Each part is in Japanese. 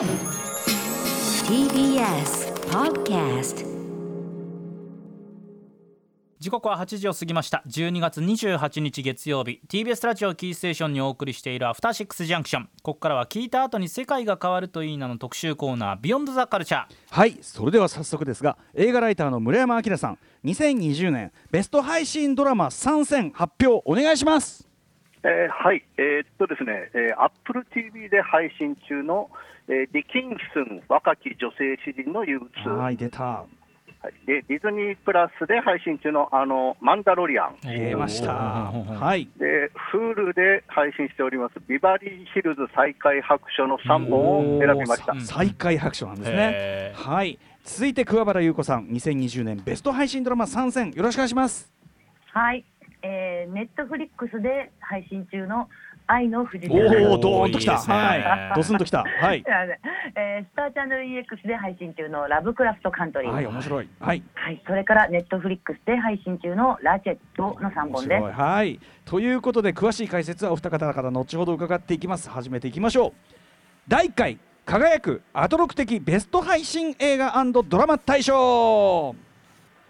TBS Podcast 時刻は8時を過ぎました。12月28日月曜日。TBS ラジオキーステーションにお送りしているアフターシックスジャンクション。ここからは聞いた後に世界が変わるといいなの特集コーナービヨンドザカルチャーはいそれでは早速ですが映画ライターの村山明さん2020年ベスト配信ドラマ参戦発表お願いします。えーはい、えーっとですね、えー、Apple TV で配信中の、えーディキンスン若き女性詩人の憂鬱、ははい出た。い、でディズニープラスで配信中のあのマンダロリアン、出ました。ははい。で Hulu で配信しておりますビバリーヒルズ再開白書の3本を選びました。再開白書なんですね。はい。続いて桑原優子さん2020年ベスト配信ドラマ参戦よろしくお願いしますはい、えー、ネットフリックスで配信中の愛の藤お寺おドーンときた。いいですね。はい。ドスンときた。はい。えー、スターチャンネル EX で配信中のラブクラフトカントリー、はい面白い。はい。はい、それからネットフリックスで配信中のラチェットの3面本で。す。はい。ということで詳しい解説はお二方から後ほど伺っていきます。始めていきましょう。第1回輝くアトロク的ベスト配信映画ドラマ大賞。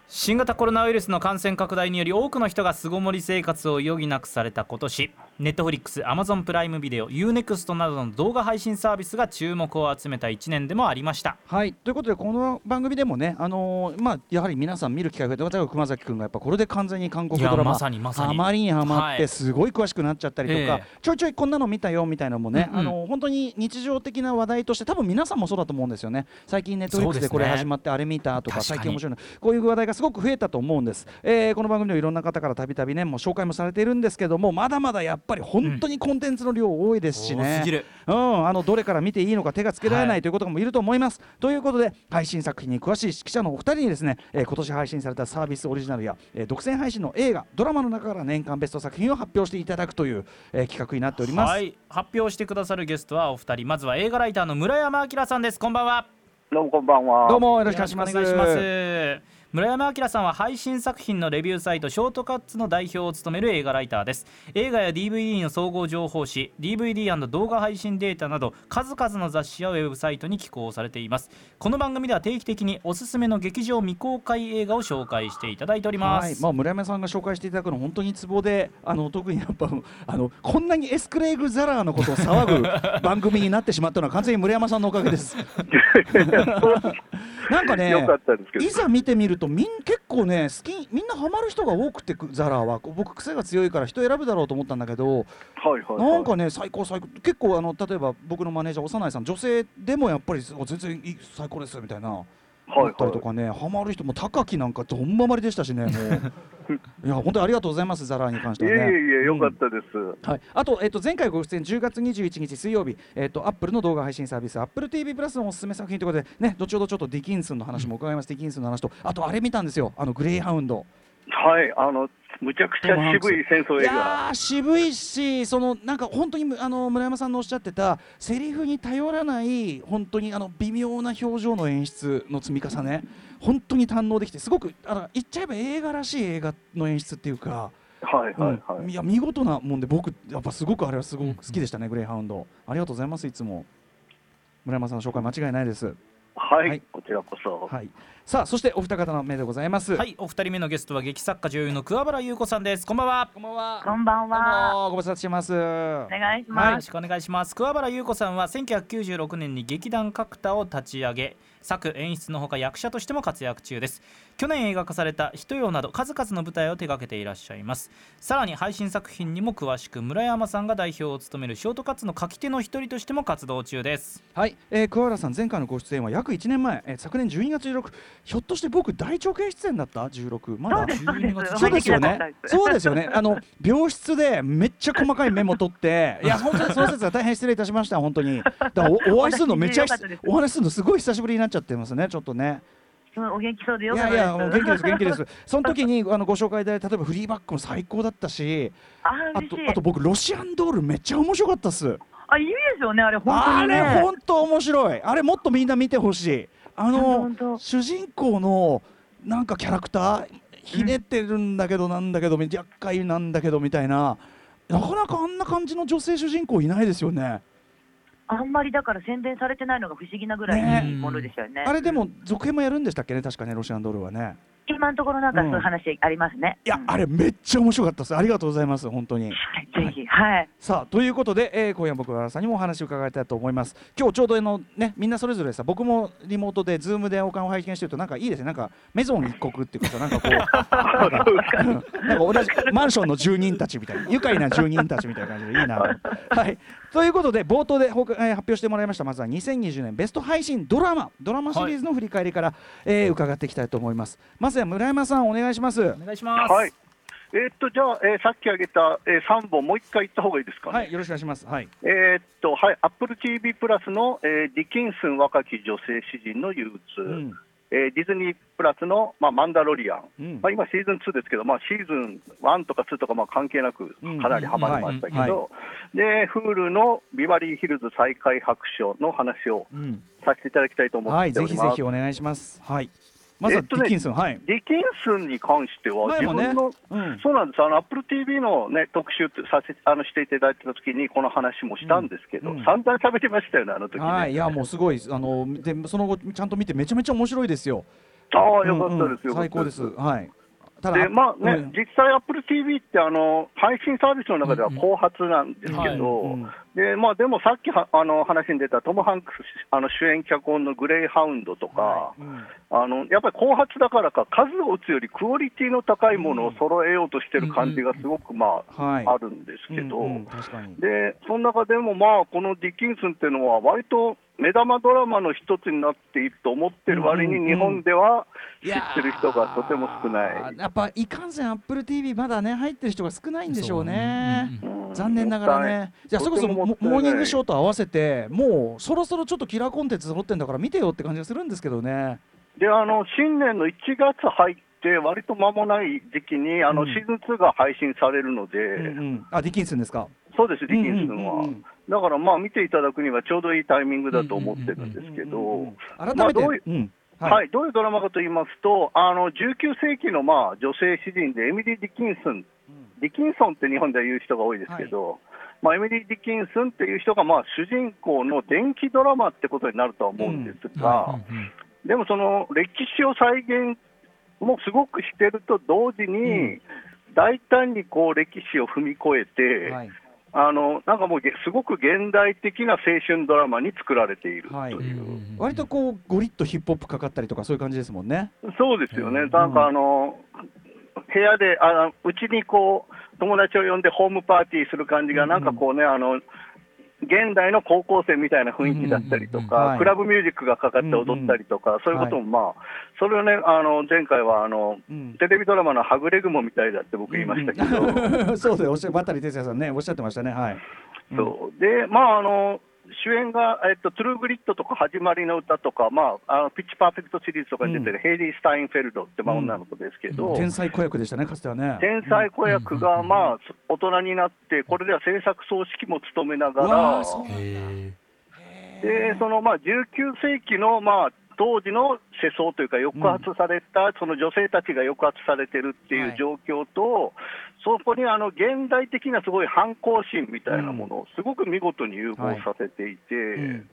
新型コロナウイルスの感染拡大により多くの人が巣ごもり生活を余儀なくされた今年ネットフリックス、アマゾンプライムビデオ、UNEXT などの動画配信サービスが注目を集めた1年でもありました。はい。ということでこの番組でもね、あのーまあ、やはり皆さん見る機会が増えて例えば熊崎君がやっぱこれで完全に韓国ドラマいやまさにハマりにはまっはい。てすごい詳しくなっちゃったりとか、ええ。ちょいちょいこんなの見たよみたいなのもね、うんうん。あのー本当に日常的な話題として多分皆さんもそうだと思うんですよね。最近ネットフリックスでこれ始まってあれ見たとか確かに。最近面白いのこういう話題がすごく増えたと思うんです、えーこの番組ではいろんな方からたびたびねもう紹介もされているんですけどもまだまだやっぱり本当にコンテンツの量多いですしね、多すぎる。うん、あのどれから見ていいのか手がつけられなはいいということもい。ると思います。ということで配信作品に詳しい記者のお二人にですね、えー今年配信されたサービスオリジナルや、えー独占配信の映画ドラマの中から年間ベスト作品を発表していただくという、えー企画になっております。はい。発表してくださるゲストはお二人。まずは映画ライターの村山明さんです。こんばんは。どうもこんばんは。どうもよろしくお願いします。村山明さんは配信作品のレビューサイトショートカッツの代表を務める映画ライターです映画や DVD の総合情報誌 DVD& 動画配信データなど数々の雑誌やウェブサイトに寄稿されていますこの番組では定期的におすすめの劇場未公開映画を紹介していただいております、はい、まあ、村山さんが紹介していただくの本当にツボであの特にやっぱあのこんなにエスクレイグ・ザラーのことを騒ぐ 番組になってしまったのは完全に村山さんのおかげです。なんかね。いざ見てみるとみん結構ね好きみんなハマる人が多くてザラーは僕癖が強いから人選ぶだろうと思ったんだけどはいはいはい。なんかね最高最高結構あの例えば僕のマネージャー幼いさん女性でもやっぱりお全然いい最高ですみたいな。はいだったりとかね、ハマる人も高木なんかどんままりでしたしね、もう。いや本当にありがとうございます、ザラーに関していえいはね。え、よかったです。はい、あと,、えっと前回ご出演10月21日水曜日、えっと、アップルの動画配信サービス AppleTV プラスのおすすめ作品ということで、ね、後ほどちょっとディキンスンの話も伺います、ディキンスンの話とあとあれ見たんですよ。あのグレイハウンド。はい、あの、むちゃくちゃ渋い戦争いや映画。ー渋いしそのなんか本当にあの村山さんのおっしゃってたセリフに頼らない本当にあの微妙な表情の演出の積み重ね。本当に堪能できてすごくあの言っちゃえば映画らしい映画の演出っていうか、はいはいはうん、い。いや見事なもんで僕やっぱすごくあれはすごく好きでしたね、グレイハウンド。ありがとうございますいつも。村山さんの紹介間違いないですははい。い、こちらこそ。はい。さあそしてお二方の目でございます。はい。お二人目のゲストは劇作家女優の桑原優子さんです。こんばんは。こんばんは。こんばんは。もご無沙汰してます。お願いしよます。ろしくお願いします。桑原優子さんは1996年に劇団角田を立ち上げ作演出のほか役者としても活躍中です去年映画化された「人よ」など数々の舞台を手掛けていらっしゃいます。さらに配信作品にも詳しく村山さんが代表を務めるショートカッツの書き手の一人としても活動中です。はい、えー、桑原さん前回のご出演は約1年前、えー昨年12月16ひょっとして僕大長編出演だった？16まだ？そうですそうです。そうですよね。そうですよね。あの病室でめっちゃ細かいメモ取って いや本当にその説は大変失礼いたしました本当に。だからおお会いするのめっちゃお話しするのすごい久しぶりになっちゃってますねちょっとねうんお元気そうでよ。いかったです。やいや 元気です元気です。その時にあのご紹介で例えばフリーバックも最高だったし あ。とあと僕ロシアンドールめっちゃ面白かったっす。あいいですよねあれ本当あれにね。本当面白い。あれもっとみんな見てほしい。あ本の当。主人公のなんかキャラクターひねってるんだけどなんだけど厄介なんだけどみたいななかなかあんな感じの女性主人公いないですよねあんまりだから宣伝されてないのが不思議なぐらいいいものでしたよね。あれでも続編もやるんでしたっけね？確かねロシアンドールはね。今のところなんかそういう話ありますね。いや、うん。あれめっちゃ面白かったです。ありがとうございます本当に。はいぜひ。はい。さあということで、えー今夜僕はさんにもお話を伺いたいと思います。今日ちょうどあのねみんなそれぞれさ僕もリモートでズームでお顔を拝見してるとなんかいいですね。なんかめぞん一刻っていうかさなんかこう なんか同じマンションの住人たちみたいな愉快な住人たちみたいな感じでいいな。はいということで冒頭でえー発表してもらいました。まずは2020年ベスト配信ドラマドラマシリーズの振り返りから、えー伺っていきたいと思います。まずは村山さんお願いします。お願いします。はい。えーっと、じゃあ、えーさっき挙げた、えー、3本、もう一回言った方がいいですかね？はいよろしくお願いします。はい。えーっと、はい、Apple TV プラスの、えーディキンスン若き女性詩人の憂鬱、うんえーディズニープラスの、まあ、マンダロリアン、うんまあ、今、シーズン2ですけど、まあ、シーズン1とか2とかまあ関係なく、うんかなりハマりましたけうんはいど、で、Hulu のビバリーヒルズ再開白書の話をうんさせていただきたいと思はい、ぜっております。ひぜひお願いします。はい。まずはえっとねディッキンソン、はい。ディキンスンに関しては、自分の、うんそうなんです、あの Apple TV の、ね、特集させあのしていただいたときに、この話もしたんですけど、うんうん散々喋ってましたよね、あの時ね。はい、いや、もうすごい、あの、で、その後、ちゃんと見て、めちゃめちゃ面白いですよ。ああ、よかったです、うんうんよかったです。最高です。はい。たでまあね、うん。実際、Apple TV ってあの配信サービスの中では後発なんですけど、でまあ、でもさっきはあの話に出たトム・ハンクスあの主演脚本のグレイハウンドとか、うん。あのやっぱり後発だからか、数を打つよりクオリティの高いものを揃えようとしてる感じがすごく、まあはい。あるんですけど。でその中でも、まあ、このディキンスンっていうのは、割と目玉ドラマの一つになっていると思ってる割うんうんうんに、日本では知ってる人がとても少ない。やっぱいかんせん Apple TV まだね入ってる人が少ないんでしょうね。そううんうん残念ながらね。じゃあそれこそモーニングショーと合わせてもうそろそろちょっとキラーコンテンツ揃ってんだから見てよって感じがするんですけどね。であの新年の1月入って、割と間もない時期にあの、うんシーズン2が配信されるので、うんうん。あディキンソンですか？そうです、ディキンスンは。うんうんうんうんだからまあ見ていただくにはちょうどいいタイミングだと思ってるんですけど、改めて、まあどういはい。どういうドラマかと言いますと、あの19世紀のまあ女性詩人でエミリー・ディキンスン、ディキンソンって日本では言う人が多いですけど、まあ、エミリー・ディキンスンっていう人がまあ主人公の伝記ドラマってことになるとは思うんですが、でもその歴史を再現もすごくしてると同時に、大胆にこう歴史を踏み越えて、はいあのなんかもうげすごく現代的な青春ドラマに作られているとはい。いう、割とこうゴリッとヒップホップかかったりとかそういう感じですもんね。そうですよね、うん。なんかあの部屋であのうちにこう友達を呼んでホームパーティーする感じが、なんかこうね、あの現代の高校生みたいな雰囲気だったりとか、はい。クラブミュージックがかかって踊ったりとか、そういうことも、まあ、それをね、あの前回はあの、うん。テレビドラマのはぐれ雲みたいだって僕言いましたけど、うん そうですおっしゃ渡哲也さんねおっしゃってましたね。はい。そう。でまああの主演が、えっと、トゥルーグリットとかはじまりのうたとか、まあ、あのピッチパーフェクトシリーズとかに出てる、ヘイリー・スタインフェルドって、まあ、うん女の子ですけど、天才子役でしたねかつてはね。天才子役が、まあ、大人になって、これでは制作総指揮も務めながらでそのまあ19世紀の、まあ、当時の世相というか、抑圧された、その女性たちが抑圧されてるってはい。いう状況と、そこにあの現代的なすごい反抗心みたいなものを、すごく見事に融合させていて。うん。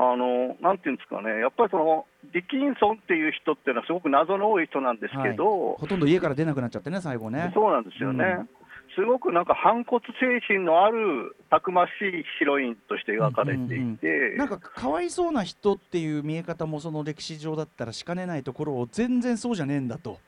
あのなんていうんですかね、やっぱりそのディキンソンっていう人っていうのは、すごく謎の多い人なんですけど、ほとんど家から出なくなっちゃってね最後ね。そうなんですよね、うんすごくなんか反骨精神のあるたくましいヒロインとして描かれていて、なんかかわいそうな人っていう見え方もその歴史上だったらしかねないところを全然そうじゃねえんだと。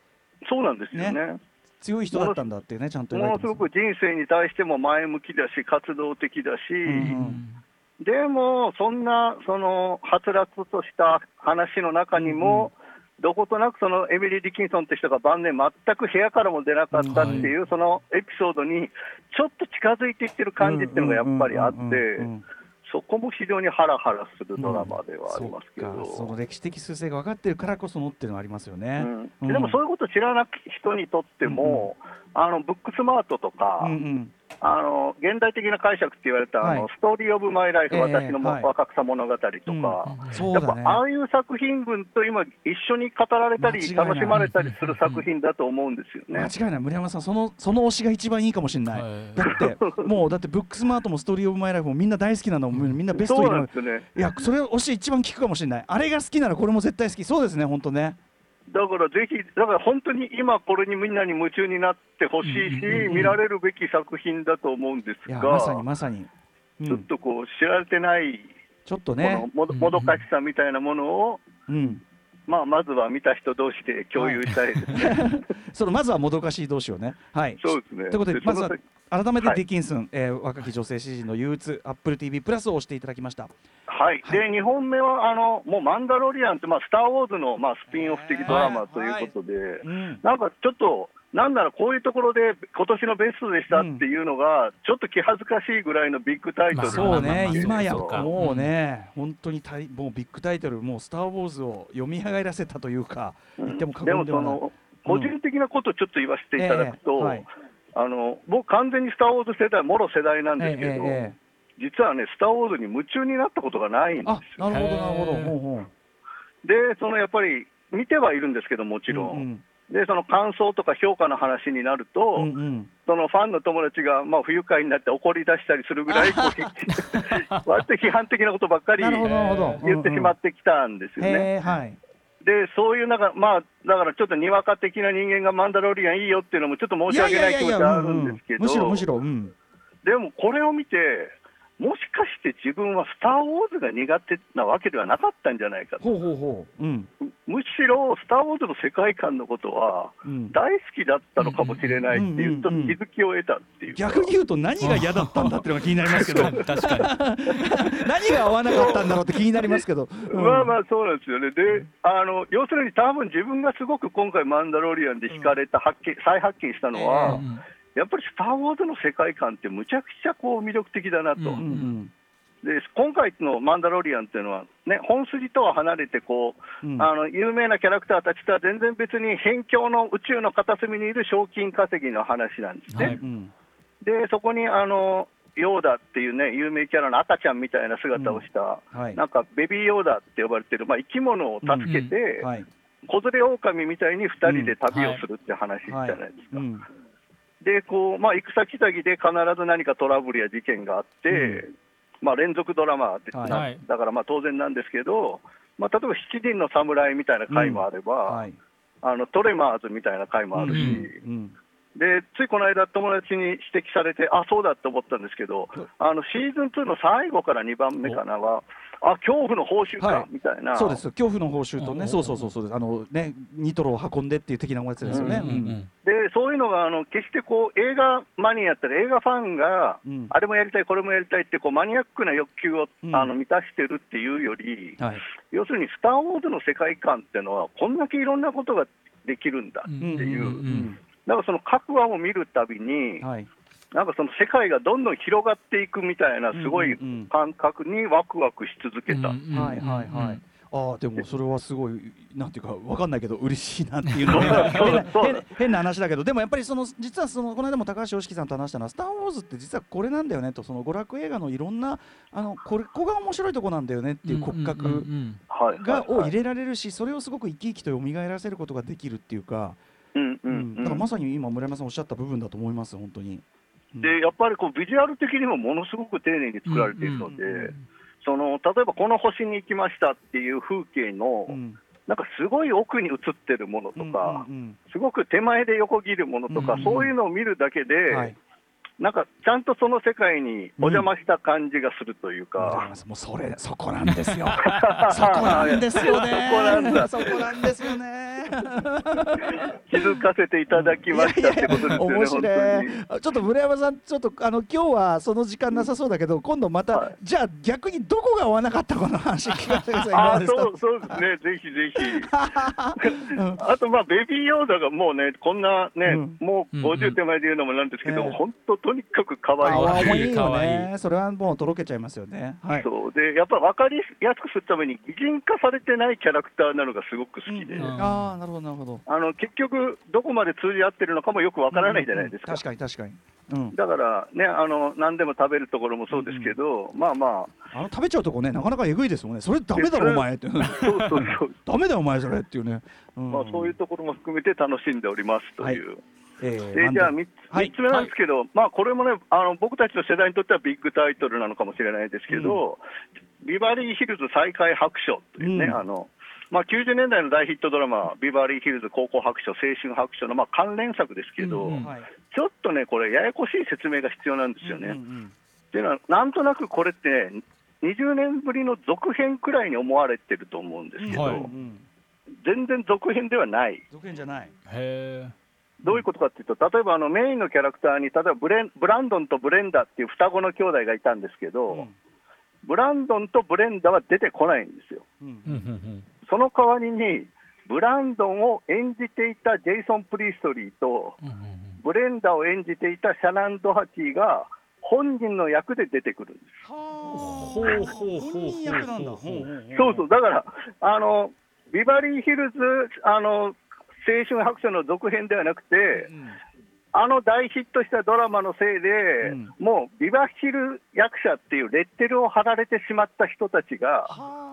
そうなんですよね。強い人だったんだってねちゃんとものすごく人生に対しても前向きだし、活動的だし、うんでも、そんなそのはつらつとした話の中にも、どことなくそのエミリー・ディキンソンって人が晩年、全く部屋からも出なかったっていう、そのエピソードにちょっと近づいていってる感じっていうのがやっぱりあっうんうんてうんうん、そこも非常にハラハラするドラマではありますけど。そうか。その歴史的数勢が分かってるからこそのっていうのはありますよね。うん。でもそういうこと知らなく人にとっても、あのブックスマートとか、うんうん。あの現代的な解釈って言われた、あのはい。ストーリー・オブ・マイ・ライフ、ええ私の若草物語とか、やっそうだね。ぱああいう作品群と今、一緒に語られたり、楽しまれたりする作品だと思うんですよね。間違いない。村山さんそのその推しが一番いいかもしれない、はい。だって もうだってブックスマートもストーリーオブマイライフもみんな大好きなのもみんなベストそうイレブンなんですよね。いやそれ推し一番聞くかもしれない。あれが好きならこれも絶対好き。そうですね本当ねだからぜひ、だから本当に今、これにみんなに夢中になってほしいし、見られるべき作品だと思うんですが、まさにまさに、うちょっん、とこう知られてない、ちょっとこねのもどもどかしさみたいなものを、うんまあ、まずは見た人同士で共有したいですね。そのまずはもどかしい同士をね。はい。そうですね。ということでまずは改めてはい。ディキンスン、えー若き女性詩人の憂鬱 Apple TV プラスを押していただきました。はい、で2本目はあのもうマンダロリアンって、まあ、スター・ウォーズの、まあ、スピンオフ的ドラマということで、うんなんかちょっと、なんならこういうところで今年のベストでしたっていうのが、ちょっと気恥ずかしいぐらいのビッグタイトル。まあそうね。今やそう。かもうね本当に大もうビッグタイトルもうスター・ウォーズを読み上がらせたというか言っても過でも言ではない。その個人的なことをちょっと言わせていただくと、ええはい。あの僕、完全にスター・ウォーズ世代、もろ世代なんですけど、ええええ実はね、スター・ウォーズに夢中になったことがないんですあよ。なるほどなるほど。ほうほう。で、そのやっぱり見てはいるんですけど、もちろん。うんで、その感想とか評価の話になると、うんうん。そのファンの友達が、まあ、不愉快になって怒り出したりするぐらい、割と批判的なことばっかり言ってしまってきたんですよね。で、そういう中、まあ、だからちょっとにわか的な人間がマンダロリアンいいよっていうのもちょっと申し訳ない気持ちはあるんですけど、むしろむしろうん。でもこれを見て、もしかして自分はスター・ウォーズが苦手なわけではなかったんじゃないかと、ほうほうほう。うん。むしろスター・ウォーズの世界観のことはうん。大好きだったのかもしれないっていう、と気づきを得たっていう。か。逆に言うと何が嫌だったんだっていうのが気になりますけど。確かに。何が合わなかったんだろうって気になりますけど、うん。まあまあそうなんですよね、であの要するに多分自分がすごく今回、マンダロリアンで惹かれた発見、再発見したのは、うんやっぱりスター・ウォーズの世界観ってむちゃくちゃこう魅力的だなと、うんうん。うんで今回のマンダロリアンっていうのは、ね、本筋とは離れてこう、うん。あの有名なキャラクターたちとは全然別に辺境の宇宙の片隅にいる賞金稼ぎの話なんですね。はい。うん。でそこにあのヨーダっていうね有名キャラの赤ちゃんみたいな姿をした、はい。なんかベビーヨーダって呼ばれてる、まあ、生き物を助けて、はい。子連れ狼みたいに2人で旅をするって話じゃないですか。うんでこう、まあ、行く先々で必ず何かトラブルや事件があって、まあ、連続ドラマですなはい。だからまあ当然なんですけど、まあ、例えば七人の侍みたいな回もあれば、はい。あのトレマーズみたいな回もあるし、うん。でついこの間、友達に指摘されて、あそうだって思ったんですけど、あのシーズン2の最後から2番目かなは、あ恐怖の報酬か、はい。みたいな、そうです。恐怖の報酬とね。そうそうそうそうです。あのねニトロを運んでっていう的なやつですよね。うんうんでそういうのがあの決してこう映画マニアやったら映画ファンが、うん。あれもやりたい、これもやりたいってこうマニアックな欲求を、うん。あの満たしてるっていうより、はい。要するにスター・ウォーズの世界観っていうのは、こんだけいろんなことができるんだ、う。んっていううん。だからその各話を見るたびに、はいなんかその世界がどんどん広がっていくみたいな、すごい感覚にワクワクし続けた。はいはいはい。ああでもそれはすごいなんていうかわかんないけど嬉しいなっていうのが。変な話だけど。でもやっぱりその実はそのこの間も高橋良樹さんと話したのは「スター・ウォーズ」って実はこれなんだよねと。その娯楽映画のいろんなあのこれここが面白いとこなんだよねっていう骨うん格がを入れれられるしそれをすごく生き生きと蘇らせることができるっていうか、うんううん。ん。だからまさに今村山さんおっしゃった部分だと思います本当に。うん。でやっぱりこうビジュアル的にもものすごく丁寧に作られているので、その例えばこの星に行きましたっていう風景の、うん。なんかすごい奥に映ってるものとか、すごく手前で横切るものとか、そういうのを見るだけで、うんはいなんかちゃんとその世界にお邪魔した感じがするというか、もうそれそこなんですよ。そこなんですよね。そこなんですよね。気づかせていただきましたってことですよね。ちょっと村山さん、ちょっとあの今日はその時間なさそうだけど、今度また、はいじゃあ逆にどこが合わなかったかの話聞かせてください。あそうそうですね、ぜひぜひ。う んあと、まあ、ベビーヨーダがもうね、こんなね、うんもううんうん50手前で言うのもなんですけど、ええ本当、とにかく可愛い。あ可愛いよね。それはもうとろけちゃいますよね。はい。そう。でやっぱり分かりやすくするために、擬人化されてないキャラクターなのがすごく好きで、うんああなるほどなるほど。あの結局、どこまで通じ合ってるのかもよくわからないじゃないですか。うん。うん確かに確かに、うん、だからね、あの何でも食べるところもそうですけど、まあまあ、あの食べちゃうとこねなかなかえぐいですもんね。それダメだろお前って。そうそうそう、ダメだよお前それっていうね、うん。まあ、そういうところも含めて楽しんでおりますという。えーでじゃあ3つ,、はい。三つ目なんですけど、まあ、これもねあの、僕たちの世代にとってはビッグタイトルなのかもしれないですけど、ビバリーヒルズ再開白書というね、うん。あのまあ、90年代の大ヒットドラマ、ビバリーヒルズ高校白書、青春白書のまあ関連作ですけど、うんうんはい。ちょっとね、これ、ややこしい説明が必要なんですよね。うんうんっていうのは、なんとなくこれって、20年ぶりの続編くらいに思われてると思うんですけど、はい。うん。うん全然続編ではない。続編じゃない。へえどういうことかっていうと、例えばあのメインのキャラクターに、例えばブレンブランドンとブレンダっていう双子の兄弟がいたんですけど、うん。ブランドンとブレンダは出てこないんですよ。うん。その代わりに、ブランドンを演じていたジェイソン・プリストリーと、うん。うんブレンダを演じていたシャナン・ドハティが本人の役で出てくるんです。はほう。ほうほうほう本人役なんだ。ほうほうほう。そうそう、だから、あのビバリーヒルズ、あの青春白書の続編ではなくて、うん。あの大ヒットしたドラマのせいで、うん。もうビバヒル役者っていうレッテルを貼られてしまった人たちが、はあ。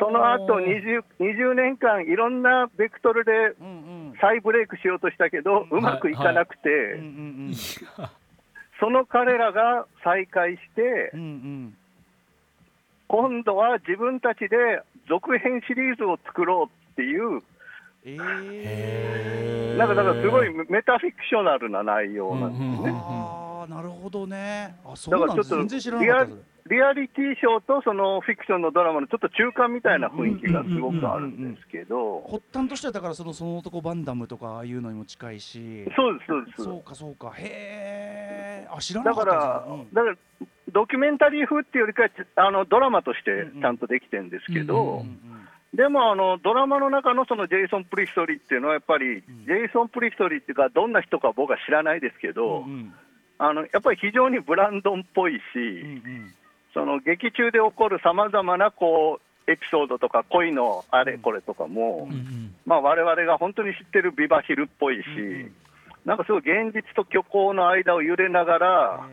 その後 20, 20年間、いろんなベクトルで再ブレイクしようとしたけど、うまくいかなくて、その彼らが再会してうんう、ん。今度は自分たちで続編シリーズを作ろうっていう、えへー。なんかだからすごいメタフィクショナルな内容なんですうんうんうんね。ああなるほどね。あそだうなんですからちょっと全然知らなかった。それリアリティショーとそのフィクションのドラマのちょっと中間みたいな雰囲気がすごくあるんですけど、発端としてはだからそのその男バンダムとかああいうのにも近いし。そうです、そうです。そうかそうか。へえあ知らなかっただから、うん。だからドキュメンタリー風っていうよりかはあのドラマとしてちゃんとできてるんですけど、うんうんうんでもあのドラマの中のそのジェイソン・プリストリーっていうのは、やっぱり、ジェイソン・プリストリーっていうか、どんな人か僕は知らないですけど、うん。うんあのやっぱり非常にブランドンっぽいし、うんうん。その劇中で起こるさまざまなこうエピソードとか、恋のあれこれとかも、うんうん。まあ我々が本当に知ってるビバヒルっぽいし、うんなんかすごい現実と虚構の間を揺れながら、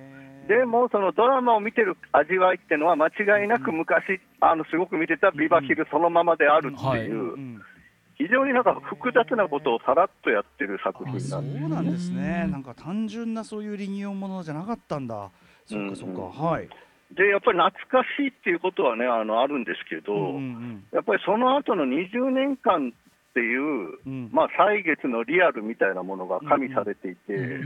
でもそのドラマを見てる味わいっていうのは、間違いなく昔、あのすごく見てたビバヒルそのままであるっていう、非常になんか複雑なことをさらっとやってる作品なんでうなんですね。なんか単純なそういうリニオンものじゃなかったんだ。そっかそっか、うんはい。でやっぱり懐かしいっていうことはね、あのあるんですけど、うんうんやっぱりその後の20年間っていう、うん。まあ、歳月のリアルみたいなものが加味されていて、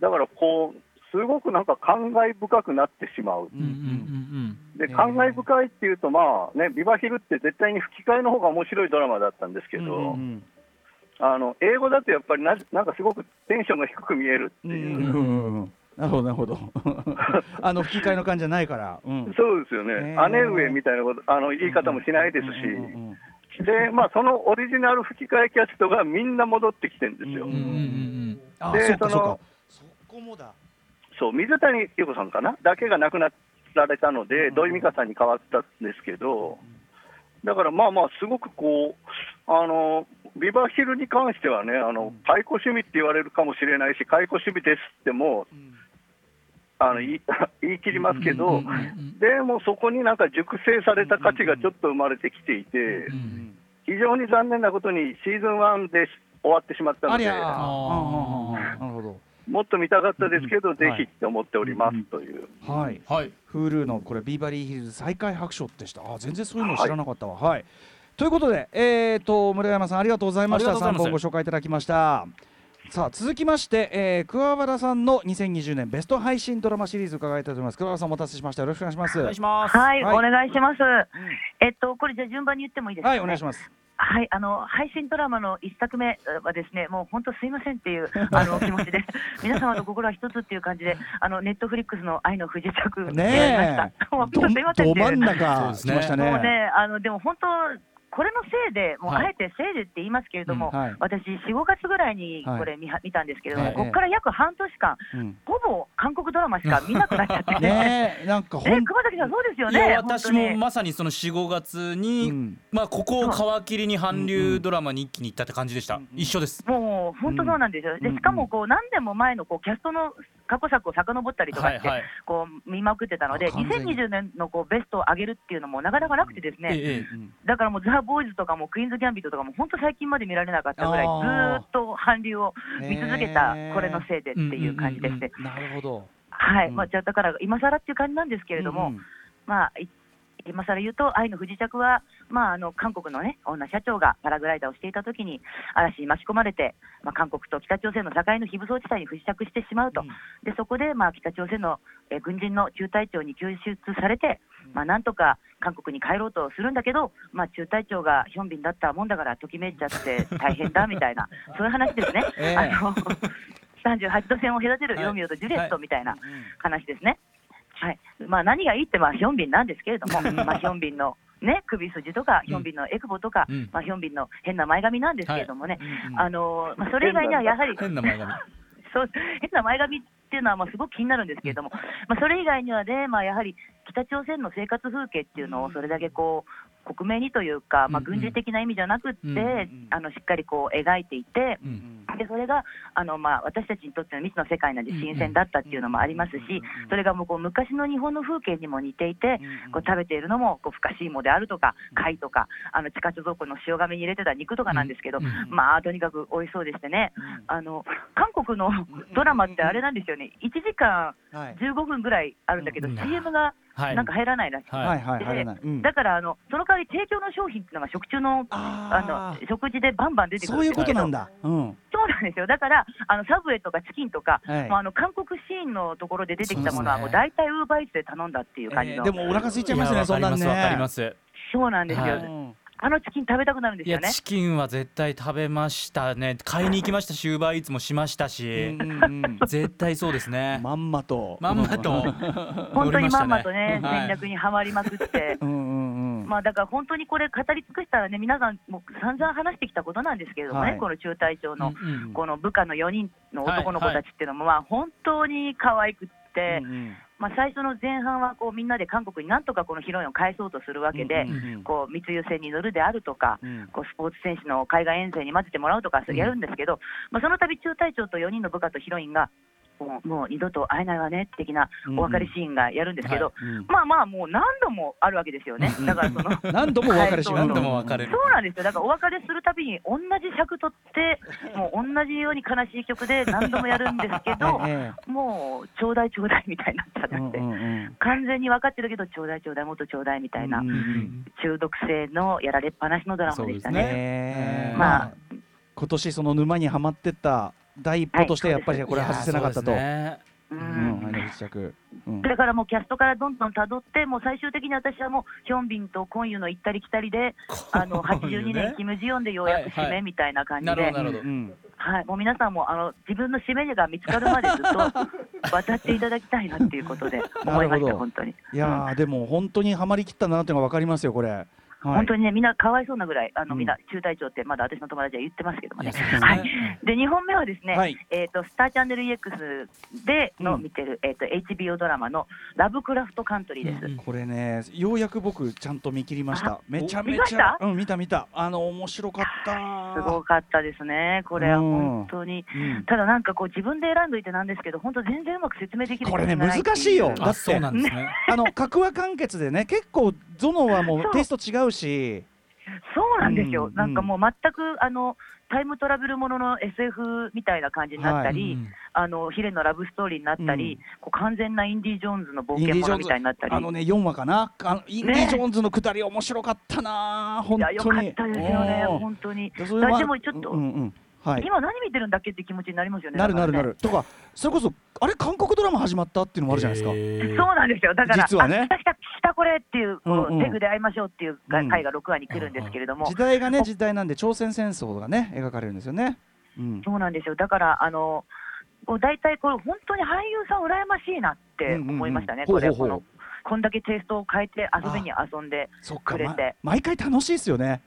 だからこう、すごくなんか感慨深くなってしまう。うんうんうんで感慨深いっていうと、まあね、ビバヒルって絶対に吹き替えの方が面白いドラマだったんですけど、うんうんあの英語だとやっぱりななんかすごくテンションが低く見えるっていう、うんうんうん。うんなるほどなるほど。あの吹き替えの感じじゃないから、うん、そうですよね、姉上みたいなことあの言い方もしないですし、うんうんうんでまあ、そのオリジナル吹き替えキャストがみんな戻ってきてるんですよ。うんうんうんうん。あでそのそこもだそう水谷優子さんかな？だけが亡くなられたので、うん土井美香さんに変わったんですけど、だからまあまあ、すごくこう、あのビバヒルに関してはね、あの解雇趣味って言われるかもしれないし、解雇趣味ですってもうん。あの言い 言い切りますけど、でもそこになんか熟成された価値がちょっと生まれてきていて、うん非常に残念なことにシーズン1で終わってしまったので、なるほどもっと見たかったですけど、うんぜひって思っておりますという。はい。はい。Hulu のこれビーバリーヒルズ再開白書でした。あ全然そういうの知らなかったわ。はい、ということでえー、と村山さんありがとうございました。3ありがとうございます。本ご紹介いただきました。さあ続きまして、えー、桑原さんの2020年ベスト配信ドラマシリーズ伺いたいと思います。桑原さんお待たせしました。よろしくお願いします。お願いします。はい、はい。お願いします。えっと、これじゃあ順番に言ってもいいですか、はいお願いしますはい、あの配信ドラマの一作目はですね、もう本当すいませんっていう あの気持ちで、皆様の心は一つっていう感じで、あのネットフリックスの愛の不時着ねえ。ど真ん中来ましたね。もうね、あのでも本当これのせいで、もうはい。あえてせいでって言いますけれども、うんはい。私、4、5月ぐらいにこれ見,、見たんですけれども、ええここから約半年間、うん。ほぼ韓国ドラマしか見なくなっちゃって、ねえなんかほえん熊崎さん、そうですよね、私もまさにその45月に、うん。まあここを皮切りに韓流ドラマに一気に行ったって感じでした、うん。一緒です。もう本当そうなんですよ、うん。でしかもこう何年も前のこうキャストの過去作を遡ったりとかして、はい。はいこう見まくってたので、あ完全に。2020年のこうベストを上げるっていうのもなかなかなくてですね、ええうん。だからもうザ・ボーイズとかもクイーンズ・ギャンビットとかも本当最近まで見られなかったぐらい、ずっと韓流を見続けたこれのせいでっていう感じでして、なるほどはい、うん。まあ、じゃあだから今更っていう感じなんですけれども、うんうん。まあ、い今更言うと、愛の不時着は、まあ、あの韓国の、ね、女社長がパラグライダーをしていたときに、嵐に巻き込まれて、まあ、韓国と北朝鮮の境の非武装地帯に不時着してしまうと、うん。でそこで、まあ、北朝鮮の、えー軍人の中隊長に救出されて、まあ、なんとか韓国に帰ろうとするんだけど、まあ、中隊長がヒョンビンだったもんだから、ときめいちゃって大変だみたいな、そういう話ですね。ええ。あの 38度線を隔てるロミオとジュリエットみたいな話ですね。はいまあ、何がいいって、まあ、ヒョンビンなんですけれども、まあ、ヒョンビンの、ね、首筋とか、ヒョンビンのエクボとか、うん。まあ、ヒョンビンの変な前髪なんですけれどもね、うんうん。あのまあ、それ以外にはやはり、変な前髪。そう変な前髪っていうのはまあすごく気になるんですけれども、まあ、それ以外にはね、まあ、やはり北朝鮮の生活風景っていうのをそれだけこう克明にというか、まあ、うん。うん軍事的な意味じゃなくって、うんうん。あのしっかりこう描いていて、うん。でそれがあの、まあ、私たちにとっての未知の世界なんで新鮮だったっていうのもありますし、それがもうこう昔の日本の風景にも似ていて、こう食べているのもこうふかしいもであるとか、貝とか、あの地下貯蔵庫の塩亀に入れてた肉とかなんですけど、うん。うん。まあとにかく美味しそうでしてね、あの韓国のドラマってあれなんですよね、1時間はい。15分ぐらいあるんだけど、うん。CM がはいなんか入らないらしい。はい。はいうん。だからあのその代わり提供の商品っていうのが食中のああの食事でバンバン出てくるそういうことなんだ。だうん。そうなんですよ。だからあのサブウェイとかチキンとか、はい。もうあの韓国シーンのところで出てきたものはもう大体ウーバーイーツで頼んだっていう感じの、でもお腹空いちゃいますねそんなんねそうなんですよ、はい。うんあのチキン食べたくなるんですいやよねチキンは絶対食べましたね。買いに行きましたし ウーバーイーツもしましたし、うんうんうん。絶対そうですね。まんまと。まんまと。本当にまんまとね、戦略にはまりまくって。うんうんうん。まあだから本当にこれ語り尽くしたらね皆さんもう散々話してきたことなんですけれどもね、はい。この中隊長のこの部下の4人の男の子はいたちっていうのもまあ本当に可愛くって、うんうんまあ最初の前半はこうみんなで韓国になんとかこのヒロインを返そうとするわけで、こう密輸船に乗るであるとか、うん。こうスポーツ選手の海外遠征に混ぜてもらうとかそうやるんですけど、まあ、その度中隊長と4人の部下とヒロインがもうもう二度と会えないわね的なお別れシーンがやるんですけど、うん。まあまあもう何度もあるわけですよね。だからその 何度もお別れします。何度も別れる。そうなんですよ。だからお別れするたびに同じ尺取って、もう同じように悲しい曲で何度もやるんですけど、えもうちょうだいちょうだいみたいになっちゃって、えうんうんうん。完全に分かってるけど、ちょうだいちょうだい、もっとちょうだいみたいな、うんうん中毒性のやられっぱなしのドラマでしたね。ええまあまあ今年その沼にはまってった第一歩としてやっぱりこれ外せなかったと。だからもうキャストからどんどんたどって、もう最終的に私はもうヒョンビンとコンユの行ったり来たりで、あの82年、キム・ジヨンでようやく締めみたいな感じで、はい、もう皆さんもあの自分の締めが見つかるまでずっと渡っていただきたいなっていうことで思いました、本当に。いやーでも本当にはまりきったなっていうのが分かりますよこれ。はい。本当にね、みんなかわいそうなぐらい、あのうん。みんな中隊長って、まだ私の友達は言ってますけどもね。いね。はい、で2本目はですね、はい。えー、とスターチャンネル EX でのうん。見てる、えー、と HBO ドラマのラブクラフトカントリーです。うん。これねようやく僕ちゃんと見切りました。あ。めちゃめ見ました？ちゃうん見た見た。あの面白かった。すごかったですね、これは。本当に。うん。ただなんかこう自分で選んどいてなんですけど、本当全然うまく説明できないってう難しいよ。だってあそうなんですね。あの格話完結でね結構ゾノはもう。テイスト違うし。そうなんですよ、うんなんかもう全くあのタイムトラベルものの SF みたいな感じになったり、うん。あのヒレのラブストーリーになったり、うん。こう完全なインディ・ジョーンズの冒険者みたいになったり、あのね4話かな？あのインディ・ジョーンズのくだり面白かったな本いやよ当にかったですよね、うん。本当に。でそれはでもちょっと、うんうんはい。今何見てるんだっけって気持ちになりますよね。なるなるなる。とかそれこそあれ韓国ドラマ始まったっていうのもあるじゃないですか、そうなんですよ、だから、実はね。あ来た来た来たこれっていう、こうんうん。うペグで会いましょうっていう回が6話に来るんですけれども、時代がね時代なんで朝鮮戦争がね描かれるんですよね、うん、そうなんですよ、だから、あの大体これ、本当に俳優さん、羨ましいなって思いましたね、うんうんう。んこれ、このこんだけテイストを変えて、遊びに遊んでそっか、まくれて、毎回楽しいですよね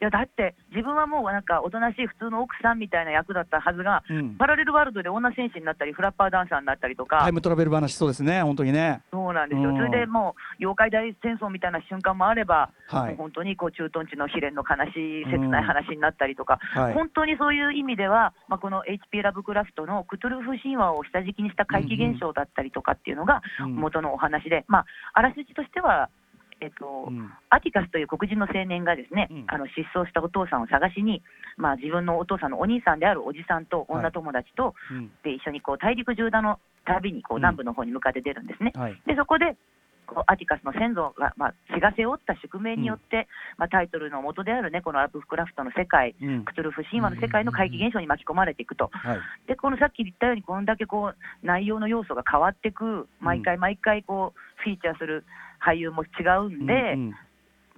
いやだって自分はもうなんかおとなしい普通の奥さんみたいな役だったはずが、うん。パラレルワールドで女戦士になったりフラッパーダンサーになったりとか、タイムトラベル話そうですね。本当にね。そうなんですよ、うん。それでもう妖怪大戦争みたいな瞬間もあれば、はい。本当にこう駐屯地の悲恋の悲しい切ない話になったりとか、はい。本当にそういう意味では、まあ、この HP ラブクラフトのクトゥルフ神話を下敷きにした怪奇現象だったりとかっていうのがうん。元のお話で、まあ、あらすじとしては、えっとうん。アティカスという黒人の青年がですね、うん。あの失踪したお父さんを探しに、まあ、自分のお父さんのお兄さんであるおじさんと女友達と、うん。で一緒にこう大陸縦断の旅にこううん。南部の方に向かって出るんですね。はい。でそこでこうアティカスの先祖が、まあ、血が背負った宿命によって、まあ、タイトルの元であるねこのラブクラフトの世界うん。クトゥルフ神話の世界の怪奇現象に巻き込まれていくと。はい。でこのさっき言ったようにこんだけこう内容の要素が変わっていく毎回毎回こうフィーチャーする俳優も違うんで、うん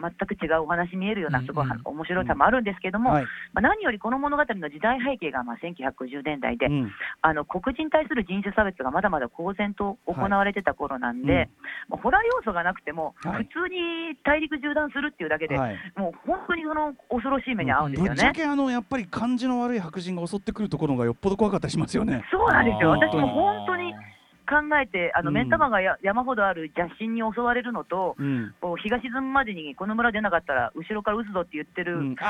全く違うお話見えるようなすごいうん。うん面白さもあるんですけども、はい。まあ、何よりこの物語の時代背景がまあ1950年代で、うん。あの黒人に対する人種差別がまだまだ公然と行われてた頃なんで、はいもうホラー要素がなくても、はい。普通に大陸縦断するっていうだけで、はい。もう本当にその恐ろしい目に遭うんですよね。ぶっちゃけあのやっぱり感じの悪い白人が襲ってくるところがよっぽど怖かったりしますよね。そうなんですよ、私も本当に考えて、あのうん。目ん玉がや山ほどある邪神に襲われるのと、うん。こう日が沈むまでにこの村出なかったら、後ろから撃つぞって言ってるうん。警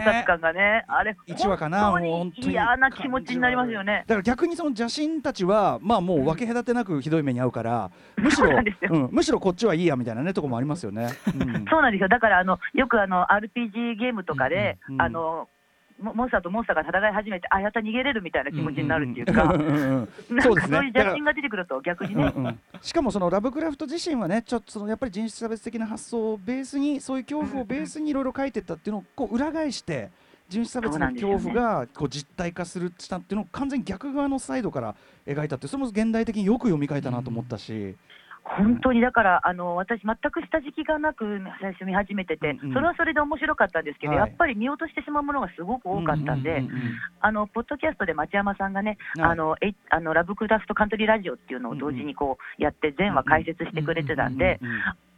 察官がね、あれ、一話かな本当にに。嫌な気持ちになりますよね。だから逆にその邪神たちはまあもう分け隔てなくひどい目に遭うからむしろそうなんむしろこっちはいいやみたいなねとこもありますよね。うん。そうなんですよ、だからあのよくあの RPG ゲームとかで、あのモモンスターとモンスターが戦い始めて、あやった逃げれるみたいな気持ちになるっていうか、そういう邪神が出てくると逆にうんね、うん。しかもそのラブクラフト自身はねちょっとそのやっぱり人種差別的な発想をベースにそういう恐怖をベースにいろいろ書いてったっていうのをこう裏返して人種差別の恐怖がこう実体化するしたっていうのを完全に逆側のサイドから描いたってそれも現代的によく読み替えたなと思ったし、本当にだから、あの私、全く下敷きがなく最初見始めてて、それはそれで面白かったんですけど、はい。やっぱり見落としてしまうものがすごく多かったんで、ポッドキャストで町山さんがね、はい。あのえあのラブクラフトカントリーラジオっていうのを同時にこうやって、全話解説してくれてたんで、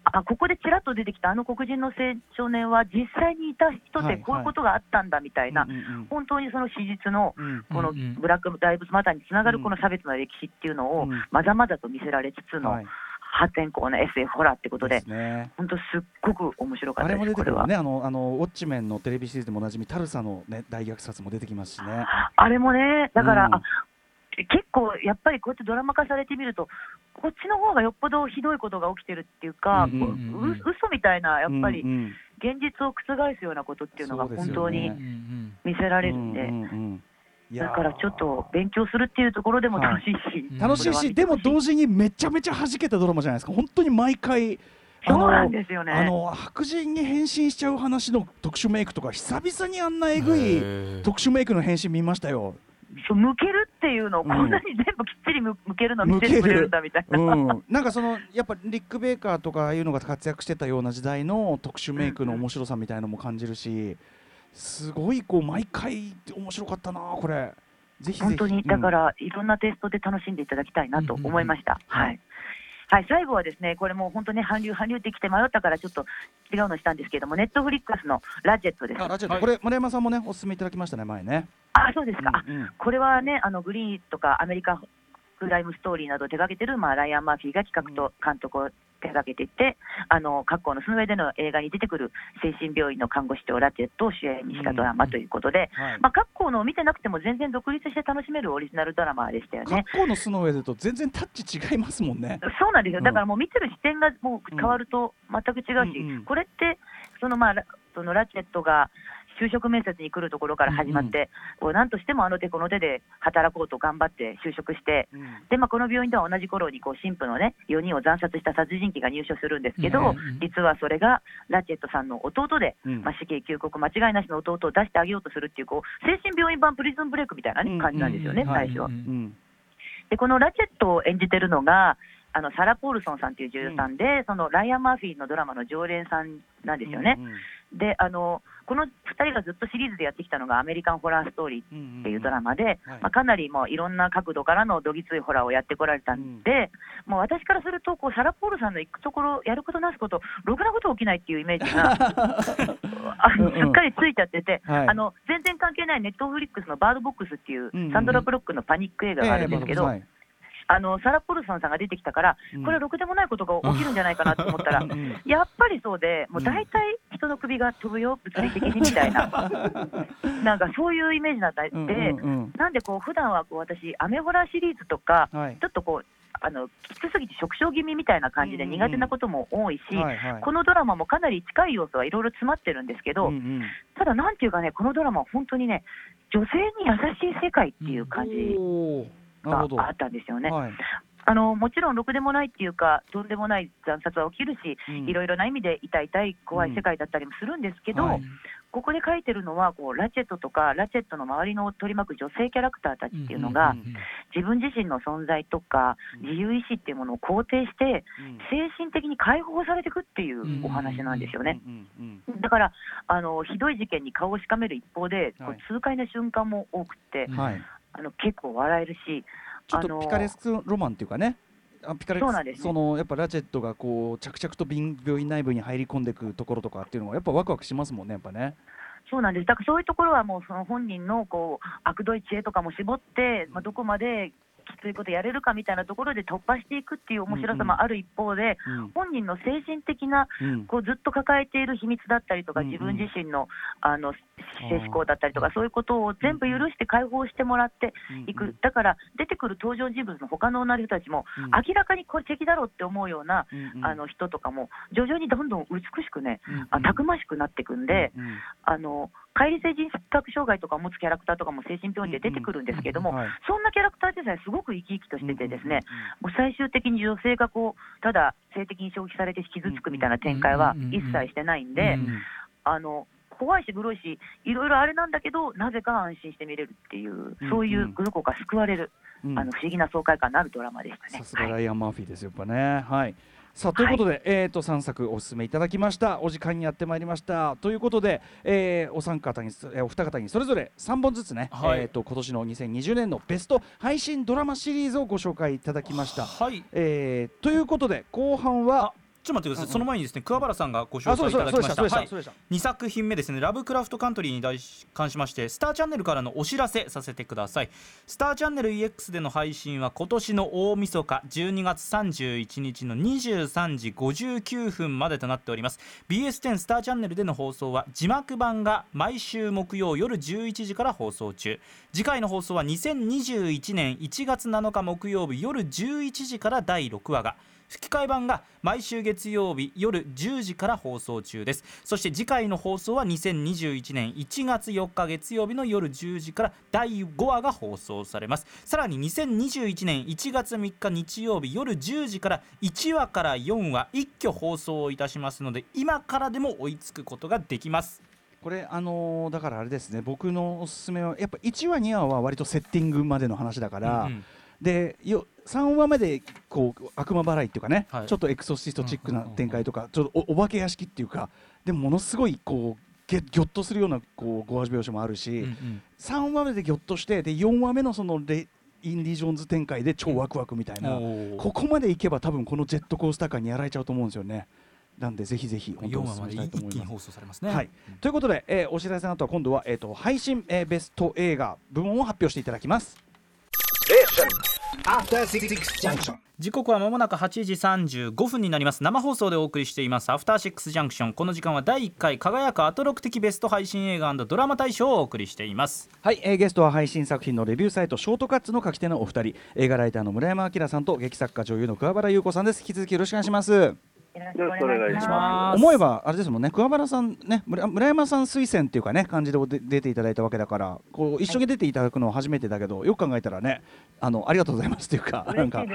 あここでちらっと出てきたあの黒人の青少年は実際にいた人はいでこういうことがあったんだみたいな、本当にその史実のうんこのブラック・ライブズ・マターにつながうんるこの差別の歴史っていうのをうん。まざまざと見せられつつのはい破天荒な SF ホラーってことで本当すっごく面白かったです、これは。出てくるね。あのあのウォッチメンのテレビシリーズでもおなじみタルサのね大虐殺も出てきますしね。あれもね、だから、うん。あ結構やっぱりこうやってドラマ化されてみると、こっちの方がよっぽどひどいことが起きてるっていうか、うんうんこううんうん。う嘘みたいな、やっぱりうんうん現実を覆すようなことっていうのが本当にうんうん見せられるんで、うんうんうんいやーだからちょっと勉強するっていうところでも楽しいし、うん。楽しいし、でも同時にめちゃめちゃ弾けたドラマじゃないですか、本当に毎回、あそうのなんですよね。あの白人に変身しちゃう話の特殊メイクとか、久々にあんなえぐい特殊メイクの変身見ましたよ。そう向けるっていうのをうんこんなに全部きっちり向向けるの見せてくれるんだみたいな。うん、なんかそのやっぱリック・ベイカーとかああいうのが活躍してたような時代の特殊メイクの面白さみたいのも感じるしすごいこう毎回面白かったなこれぜひぜひ本当に、だかうんら、いろんなテイストで楽しんでいただきたいなと思いました。はい。はい、最後はですね、これもう本当ね、韓流、韓流ってきて迷ったから、ちょっと違うのしたんですけども、ネットフリックスのラジェットです。あラジオはいこれ丸山さんもねお勧めいただきましたね前ね。あ、そうですか。あうんうんこれはね、あのグリーンとかアメリカクライムストーリーなどを手掛けてる、まあ、ライアン・マーフィーが企画と監督を手掛けていて、あの各校のその上での映画に出てくる精神病院の看護師長ラチェットを主演にしたドラマということで、はい。まあ、各校のを見てなくても全然独立して楽しめるオリジナルドラマでしたよね。格好の巣の上でと全然タッチ違いますもんね。そうなんですよ、うん。だからもう見てる視点がもう変わると全く違うし、うんうんこれって、そのまあラそのラチェットが就職面接に来るところから始まって、こうなんとしてもあの手この手で働こうと頑張って就職して、うん。でまあ、この病院では同じ頃にこう神父のね4人を惨殺した殺人鬼が入所するんですけど、うんうん実はそれがラチェットさんの弟で、うん。まあ、死刑休国間違いなしの弟を出してあげようとするっていうこう精神病院版プリズンブレイクみたいな、ねうん感じなんですよね、うん最初でこのラチェットを演じてるのがあのサラ・ポールソンさんっていう女優さんで、そのライアン・マーフィーのドラマの常連さんなんですよね。うんうんであのこの2人がずっとシリーズでやってきたのがアメリカンホラーストーリーっていうドラマで、はい。まあ、かなりもういろんな角度からのどぎついホラーをやってこられたんで、もう私からするとこうサラ・ポールさんの行くところやることなすことろくなこと起きないっていうイメージが あのうんうん。すっかりついちゃってて、はい。あの全然関係ないネットフリックスのバードボックスっていううんうんサンドラ・ブロックのパニック映画があるんですけど、はいあのサラ・ポルソンさんが出てきたから、うん。これはろくでもないことが起きるんじゃないかなと思ったら、うん。やっぱりそうで、もう大体人の首が飛ぶよ、物理的にみたいな、なんかそういうイメージだった。んで、なんでこう普段はこう私、アメホラーシリーズとか、はい。ちょっとこう、あのきつすぎて食傷気味みたいな感じで苦手なことも多いし、このドラマもかなり近い要素はいろいろ詰まってるんですけど、うんうん。ただなんていうかね、このドラマは本当にね、女性に優しい世界っていう感じがあったんですよね。はい。あのもちろん、ろくでもないっていうか、とんでもない惨殺は起きるし、うん。いろいろな意味で痛い痛い怖い世界だったりもするんですけど、はい。ここで書いてるのはこう、ラチェットとか、ラチェットの周りのを取り巻く女性キャラクターたちっていうのが、うんうん自分自身の存在とか、自由意志っていうものを肯定して、精神的に解放されていくっていうお話なんですよね。うんうんだからあの、ひどい事件に顔をしかめる一方で、こはい。う痛快な瞬間も多くて、うんはいあの結構笑えるし、ちょっとピカレスクロマンっていうかね。あピカレスそね。そのやっぱラチェットがこう着々と病病院内部に入り込んでいくところとかっていうのはやっぱワクワクしますもんねやっぱね。そうなんです。だからそういうところはもうその本人のこう悪どい知恵とかも絞って、まあ、どこまできついことやれるかみたいなところで突破していくっていう面白さもある一方で、うん。本人の精神的なうん。こうずっと抱えている秘密だったりとか、うんうん。自分自身のあの性思考だったりとか、そういうことを全部許して解放してもらっていく、うん。うんだから出てくる登場人物の他の女の人たちも、うん。明らかにこれ敵だろうって思うような、うんうん。あの人とかも、徐々にどんどん美しくね、うんうん。あたくましくなっていくんで。うんうん。あの乖離性人格障害とかを持つキャラクターとかも精神病院で出てくるんですけども、はいそんなキャラクターでさえすごく生き生きとしてて、ですね、もう最終的に女性がこうただ性的に消費されて傷つくみたいな展開は一切してないんで、うんあの怖いし、グロいし、いろいろあれなんだけど、なぜか安心して見れるっていう、そういうどこか救われる、うんあの不思議な爽快感のあるドラマでしたね。さすがはいライアン・マーフィーですよ、やっぱね。はいさあということで、えー、と3作お勧めいただきました。お時間にやってまいりました。ということで、えーお三方にそえーお二方にそれぞれ3本ずつね、はい。えー、と今年の2020年のベスト配信ドラマシリーズをご紹介いただきました。はい。えーということで後半はちょっと待ってください、うんうん。その前にですね桑原さんがご紹介いたただきました。そうでしたそうでした2作品目ですね「ラブクラフトカントリー」に関しましてスターチャンネルからのお知らせさせてください。スターチャンネル EX での配信は今年の大晦日12月31日の23時59分までとなっております。BS10 スターチャンネルでの放送は字幕版が毎週木曜夜11時から放送中。次回の放送は2021年1月7日木曜日夜11時から第6話が吹き替え版が毎週月曜日夜10時から放送中です。そして次回の放送は2021年1月4日月曜日の夜10時から第5話が放送されます。さらに2021年1月3日日曜日夜10時から1話から4話一挙放送いたしますので今からでも追いつくことができます。これあのーだからあれですね。僕のおすすめはやっぱ1話2話は割とセッティングまでの話だから、うんうんでよ3話目でこう悪魔払いっていうかね、はい。ちょっとエクソシストチックな展開とか、ちょっとおお化け屋敷っていうかでもものすごいこうぎぎょっとするようなこうご味描写もあるし、うんうん。3話目でぎょっとしてで4話目のそのレインディ・ジョーンズ展開で超ワクワクみたいな、おー。ここまでいけば多分このジェットコースター感にやられちゃうと思うんですよね。なんでぜひぜひ本当4にお勧め話までしたいと思います。一気に放送されますね。はい、ということで、えーお知らせの後は今度は、えー、と配信、えーベスト映画部門を発表していただきます。After Six Junction. 時刻はまもなく8時35分になります。生放送でお送りしています。アフターシックスジャンクションこの時間は第1回輝くアトロク的ベスト配信映画ドラマ大賞をお送りしています。はい、えーゲストは配信作品のレビューサイトショートカッツの書き手のお二人。映画ライターの村山明さんと劇作家女優の桑原優子さんです。引き続きよろしくお願いしますよよろしくお願いしま思えばあれですもんね。桑原さんね村村山さん推薦っていうかね感じでで出ていただいたわけだからこう一緒に出ていただくのは初めてだけどよく考えたらねあのありがとうございますっていうかなんか、うん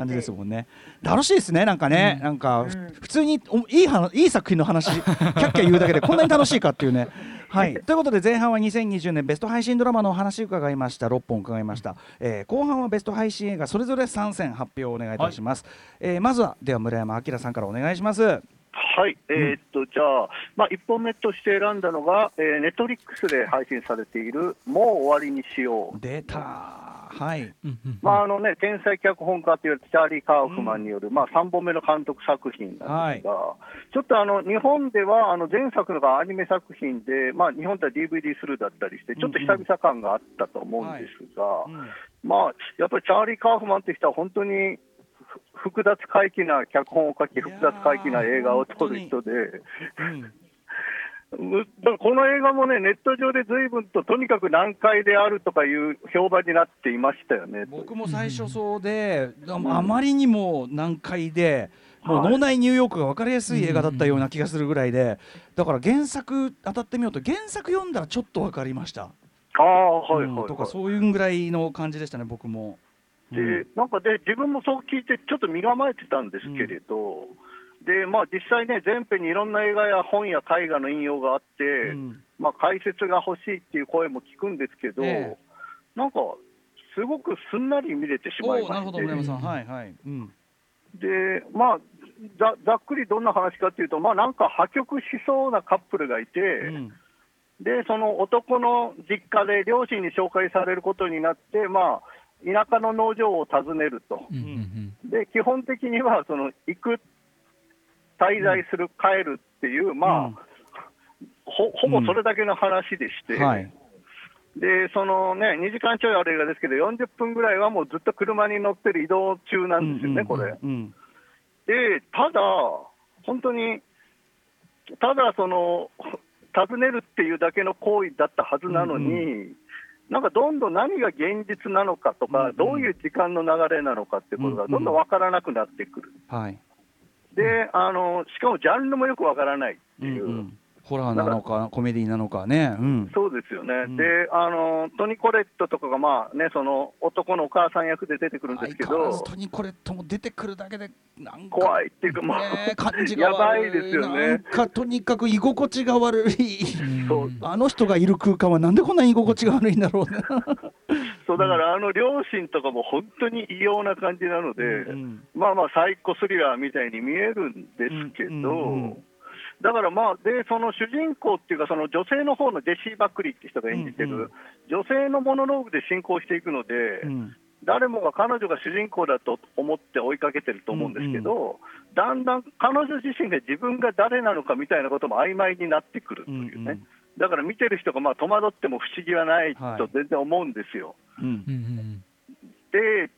感じですもんね。楽しいですねなんかね、なんか、ふうん。普通においい話いい作品の話キャッキャ言うだけでこんなに楽しいかっていうね。はい、ということで前半は2020年ベスト配信ドラマのお話伺いました。6本伺いました、えー後半はベスト配信映画それぞれ3選発表をお願いいたします、えーまずはでは村山明さんからお願いします。はい、えーっと、じゃあ、まあ、1本目として選んだのが、えー、ネットリックスで配信されている、もう終わりにしよう。出たはい。うんうんまああのね、天才脚本家というチャーリー・カーフマンによる、まあ、3本目の監督作品なんですが、ちょっとあの日本ではあの前作のがアニメ作品で、まあ、日本では DVD スルーだったりして、ちょっと久々感があったと思うんですが、うん。まあ、やっぱりチャーリー・カーフマンという人は本当にふ複雑回帰な脚本を書き、複雑回帰な映画を撮る人で。この映画もね、ネット上で随分ととにかく難解であるとかいう評判になっていましたよね。僕も最初そうで、ああまりにも難解で、もうはい脳内ニューヨークが分かりやすい映画だったような気がするぐらいで、だから原作当たってみようと、原作読んだらちょっと分かりました。ああ、はいはい、はいうんとかそういうぐらいの感じでしたね、僕も。でなんかで自分もそう聞いて、ちょっと身構えてたんですけれど、でまあ、実際ね、全編にいろんな映画や本や絵画の引用があって、うん。まあ、解説が欲しいっていう声も聞くんですけど、ええ。なんか、すごくすんなり見れてしまいまして、はいはい。うん。でまあざ、ざっくりどんな話かっていうと、まあ、なんか破局しそうなカップルがいて、うん。でその男の実家で両親に紹介されることになって、まあ、田舎の農場を訪ねると。うんうんで基本的にはその行く、滞在する、帰るっていう、まあ、ほほぼそれだけの話でして、はい。でそのね、2時間ちょいある映画ですけど、40分ぐらいはもうずっと車に乗ってる移動中なんですよね、これ。うんでただ、本当に、ただその、訪ねるっていうだけの行為だったはずなのに、なんかどんどん何が現実なのかとか、うんどういう時間の流れなのかってことがどんどん分からなくなってくる。はい。であのしかもジャンルもよくわからないってうんいう、うんホラーなのか、コメディなのかね。うん。そうですよね、うんであのトニ・コレットとかが、まあね、その男のお母さん役で出てくるんですけどトニコレットも出てくるだけで、なんか。怖いっていうか、まあ、ね、感じが悪やばいですよねなんかとにかく居心地が悪い。あの人がいる空間はなんでこんなに居心地が悪いんだろうね。そうだから、あの両親とかも本当に異様な感じなので、うんまあまあ、サイコスリラーみたいに見えるんですけど、だからまあ、で、その主人公っていうか、その女性の方のジェシー・バックリーって人が演じてる、うんうん。女性のモノローグで進行していくので、うん。誰もが彼女が主人公だと思って追いかけてると思うんですけど、だんだん彼女自身が自分が誰なのかみたいなことも曖昧になってくるというね、うんうん。だから見てる人がまあ戸惑っても不思議はないはい。と全然思うんですよ。うん。うんうんで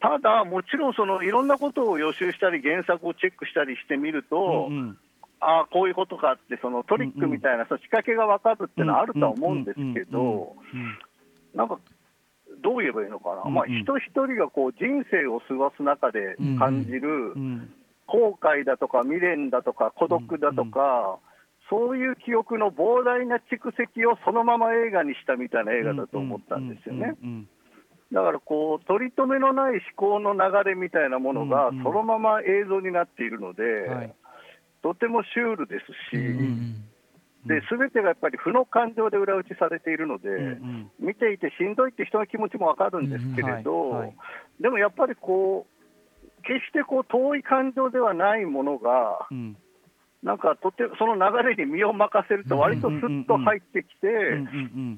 ただ、もちろんそのいろんなことを予習したり、原作をチェックしたりしてみると、うんああ、こういうことかって、そのトリックみたいな、その仕掛けが分かるっていうのはあるとは思うんですけど、なんか、どう言えばいいのかな、うんまあ、人一人がこう人生を過ごす中で感じるうん後悔だとか未練だとか孤独だとか、そういう記憶の膨大な蓄積をそのまま映画にしたみたいな映画だと思ったんですよね。だからこう、取り留めのない思考の流れみたいなものがそのまま映像になっているので、うんはいとてもシュールですし、うんうんで全てがやっぱり負の感情で裏打ちされているので、うんうん。見ていてしんどいって人の気持ちもわかるんですけれど、うんはいはい。でもやっぱりこう、決してこう遠い感情ではないものが、うん。なんかとてその流れに身を任せると、割とすっと入ってきて、